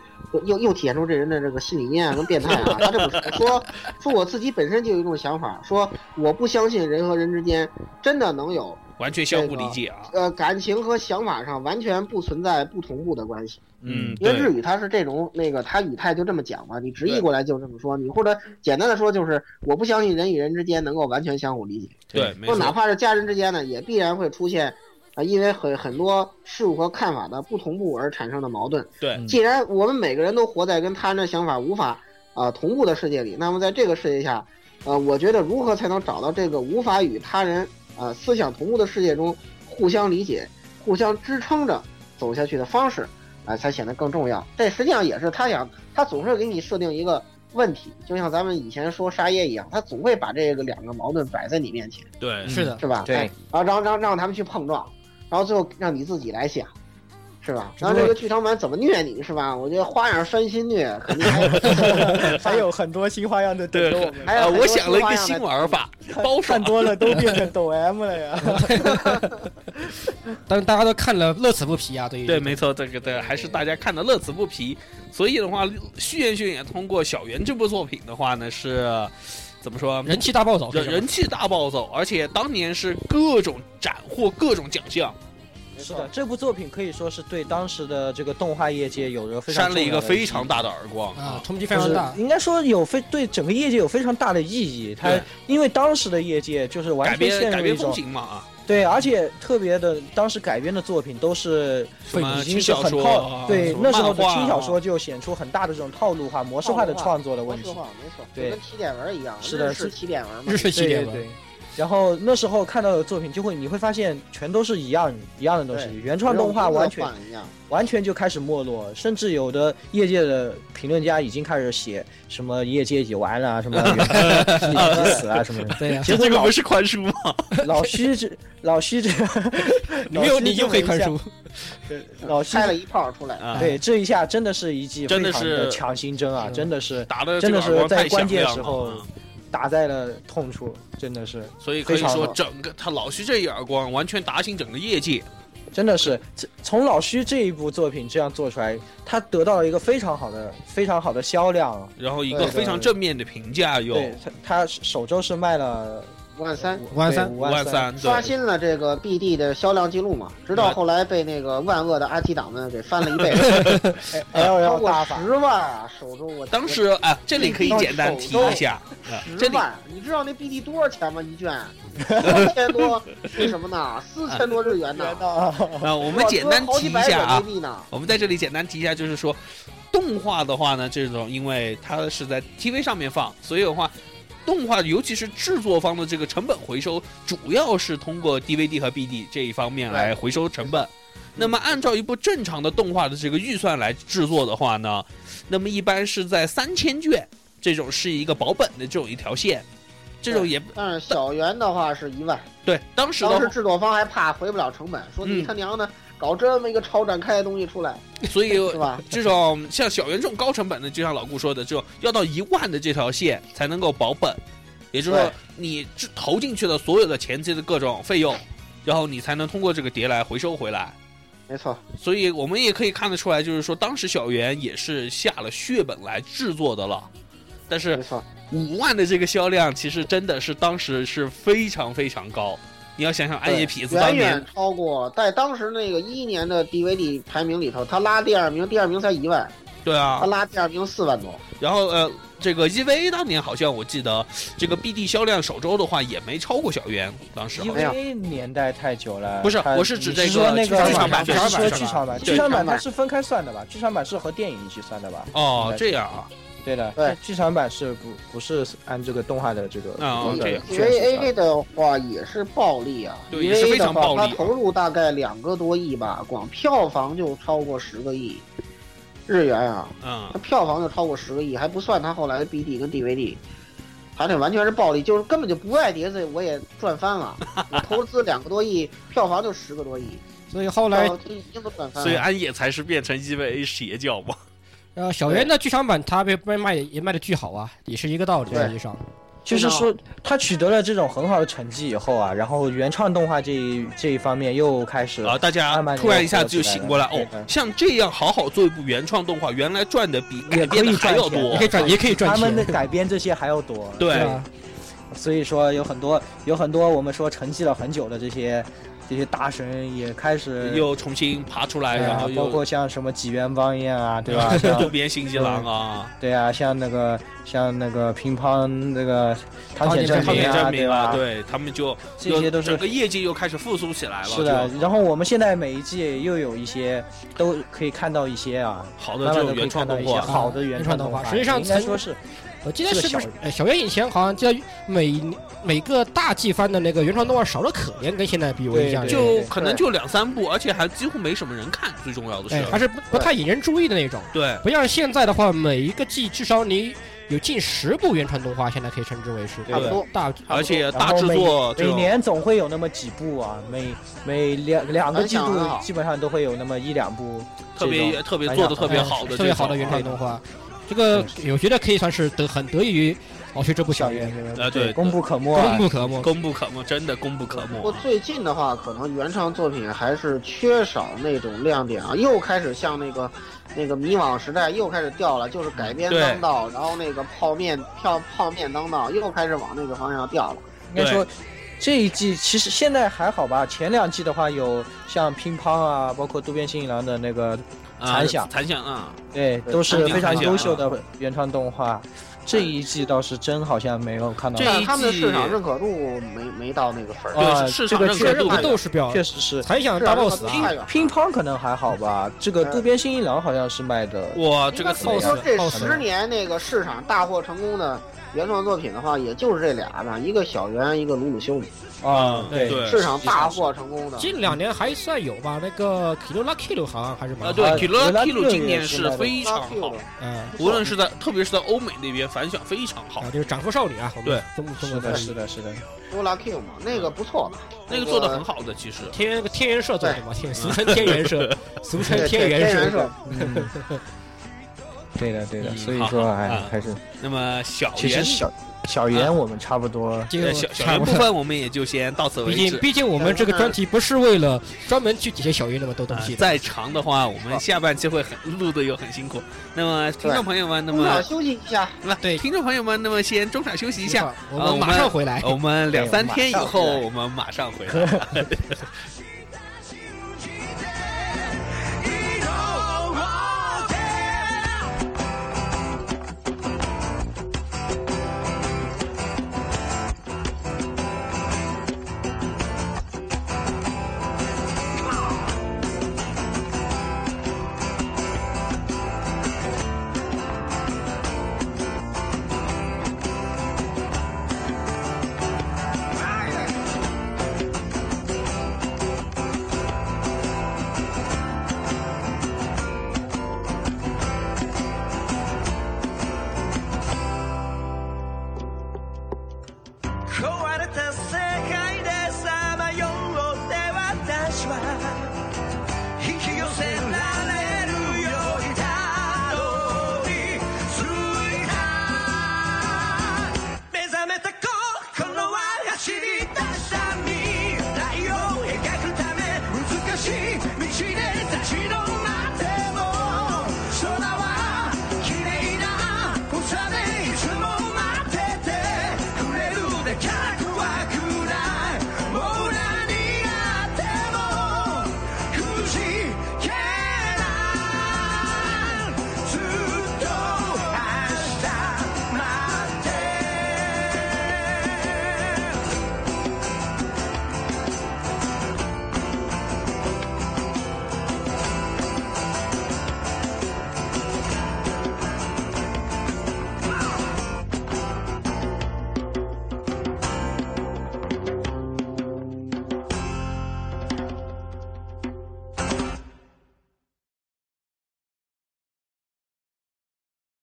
又又体现出这人的这个心理阴暗跟变态啊。他这么说说，说我自己本身就有一种想法，说我不相信人和人之间真的能有完全相互理解啊。呃感情和想法上完全不存在不同步的关系。嗯，因为日，语它是这种那个，它语态就这么讲嘛，你直译过来就这么说，你或者简单的说就是我不相信人与人之间能够完全相互理解。对，没说哪，怕是家人之间呢，也必然会出现啊，因为很很多事物和看法的不同步而产生的矛盾。对，嗯既然我们每个人都活在跟他人的想法无法啊、同步的世界里，那么在这个世界下，呃，我觉得如何才能找到这个无法与他人啊、思想同步的世界中互相理解、互相支撑着走下去的方式，啊、才显得更重要。这实际上也是他想，他总是给你设定一个。问题就像咱们以前说沙耶一样，他总会把这个两个矛盾摆在你面前。对，是的，是吧？对哎，然后让让让他们去碰撞，然后最后让你自己来想，是吧？然后这个剧场版怎么虐你是吧？我觉得花样翻新虐，肯定还有 <laughs> 还有很多新花样的对着我们。啊，还有我想了一个新玩法，包看。多了都变成抖 M 了呀！<laughs> 但是大家都看了乐此不疲啊，对于对，没错，这个对，还是大家看的乐此不疲。所以的话，虚彦训也通过小圆这部作品的话呢，是怎么说？人气大暴走，人人气大暴走，而且当年是各种斩获各种奖项，是的，这部作品可以说是对当时的这个动画业界有着非常扇了一个非常大的耳光啊，冲击非常大。应该说有非对整个业界有非常大的意义。它因为当时的业界就是完改全陷变改变风入一种景嘛啊，对，而且特别的，当时改编的作品都是已经是很套，啊对那时候的轻小说就显出很大的这种套路化、模式化的创作的问题。没错，对就跟起点文一样，是的是起点文嘛日。式系列嘛，对对对。然后那时候看到的作品，就会你会发现全都是一样一样的东西，原创动画完全一样，完全就开始没落，甚至有的业界的评论家已经开始写什么业界已经完了啊，什么原创已经死啊什么的。对呀，结果这个不是宽恕吗？老虚这老虚这，<laughs> 你没有你就可以宽恕，老虚开了一炮出来，啊，对这一下真的是一记真的非常的是强心针啊，真的是打的真的是在关键时时候打在了痛处，真的是所以可以说整个他老徐这一耳光完全打醒整个业界。真的是从老徐这一部作品这样做出来，他得到了一个非常好的非常好的销量，然后一个非常正面的评价又对他他首周是卖了五万三。五万三五五万三。刷，新了这个 BD 的销量记录嘛，直到后来被那个万恶的 IT 党们给翻了一倍 <laughs> 超过，十万啊！首周我当时啊，这里可以简单提一下，十万，你知道那 BD 多少钱吗？一卷 <laughs> 四千多，为什么呢？四千多日元呢？啊，<laughs> 我们简单提一下啊，我们在这里简单提一下，就是说，动画的话呢，这种因为它是在 TV 上面放，所以的话，动画尤其是制作方的这个成本回收，主要是通过 DVD 和 BD 这一方面来回收成本。那么按照一部正常的动画的这个预算来制作的话呢，那么一般是在三千卷这种是一个保本的这种一条线，这种也但是小圆的话是一万，对。当时当时制作方还怕回不了成本，说嗯你他娘的搞这么一个超展开的东西出来，<laughs> 所以是吧？这种像小圆这种高成本的，就像老顾说的，这种要到一万的这条线才能够保本，也就是说你这投进去的所有的前期的各种费用，然后你才能通过这个碟来回收回来。没错，所以我们也可以看得出来，就是说当时小圆也是下了血本来制作的了，但是没错，五万的这个销量，其实真的是当时是非常非常高。你要想想暗夜痞子当年远远超过在当时那个一一年的 DVD 排名里头，他拉第二名，第二名才一万，对啊他，拉第二名四万多。然后呃，这个 EVA 当年好像我记得这个 BD 销量首周的话也没超过小圆，当时好因像。为年代太久了，不是我是指这个那个剧场版剧场版剧场版，剧场版剧场版它是分开算的吧？剧场版是和电影一起算的吧？哦这样啊，对的，对剧场版是不不是按这个动画的这个啊这样因卷数为算 A 的话也是暴利啊对也是非，EVA 的话常暴利啊它投入大概两个多亿吧，光票房就超过十个亿日元啊，嗯它，票房就超过十个亿，还不算它后来的 BD 跟 DVD。它那完全是暴利，就是根本就不爱碟子，我也赚翻了。<laughs> 我投资两个多亿，票房就十个多亿，所以后来。所以安野才是变成 EVA 邪教嘛。呃小圆的剧场版它被被卖也卖的巨好啊，也是一个道理，实际上。就是说，他取得了这种很好的成绩以后啊，然后原创动画这一这一方面又开始啊，大家突然一下子就醒过来，哦，像这样好好做一部原创动画，原来赚的比改编的还要多也可以。赚，也可以赚他们的。改编这些还要多。对啊，所以说有很多有很多我们说沉寂了很久的这些这些大神也开始又重新爬出来，啊然后，包括像什么吉元邦彦啊，对吧？<laughs> 像渡边信一郎啊，对啊，像那个像那个乒乓那个汤浅汤证明啊，汤田证明啊，吧？对他们就这些都是整个业界又开始复苏起来了。是的，然后我们现在每一季又有一些都可以看到一些啊，好的原创动画，好的原原创动动画实际上应该说是我记得是不是呃小圆以前好像记得每每个大季番的那个原创动画少的可怜，跟现在比我印象里就可能就两三部，而且还几乎没什么人看。最重要的是，哎还是不不太引人注意的那种，对不像现在的话，每一个季至少你有近十部原创动画，现在可以称之为是差不多。大而且大制作每年总会有那么几部啊，每每两两个季度基本上都会有那么一两部特别特别做的特别哎好的特别好的原创动画，这个我觉得可以算是得很得益于老徐这部小校圆，园这个啊对功不可没啊功。不可没。功不可没，真的功不可没不过。最近的话，可能原创作品还是缺少那种亮点啊，又开始像那个那个迷惘时代又开始掉了，就是改编当道，然后那个泡面泡泡面当道，又开始往那个方向掉了。应该说这一季其实现在还好吧，前两季的话有像乒乓啊，包括渡边信一郎的那个啊残响残响啊，对，都是非常优秀的原创动画。这一季倒是真好像没有看到这一但是他们的季市场认可度没没到那个份儿。啊市这个确场认可度这个实斗士表确实是。才想是啊这个 double 死啊！乒乓可能还好吧，这个渡边信一郎好像是卖的，哇，这个应该怎么样说这十年那个市场大获成功的原创作品的话，也就是这俩吧，一个小圆，一个鲁鲁修米，啊，对对市场大获成功的。近两年还算有吧，那个 Kilo La Kilo 好像还是蛮啊，好对啊 k i l o 原来 k i l o 今年是非常好了，嗯，无论是在特别是在欧美那边反响非常好啊，，就是长夫少女啊，对中中是的，是的，是的，多拉 Q 嘛，那个不错的，那个做的很好的，其实。天那个天元社做的嘛，天俗称天元社，<laughs> 俗称天元社天元社。嗯，对的，对的，嗯所以说，哎啊，还是那么小圆其实小小圆我们差不多，就呃小小圆部。分我们也就先到此为止。毕竟毕竟我们这个专题不是为了专门去解决小圆那么多东西再长的话，我们下半期会很录的又很辛苦。那么听众朋友们，那么中场休息一下，那对听众朋友们，那么先中场休息一下，我们马上回来。我们两三天以后我们马上回来。<laughs>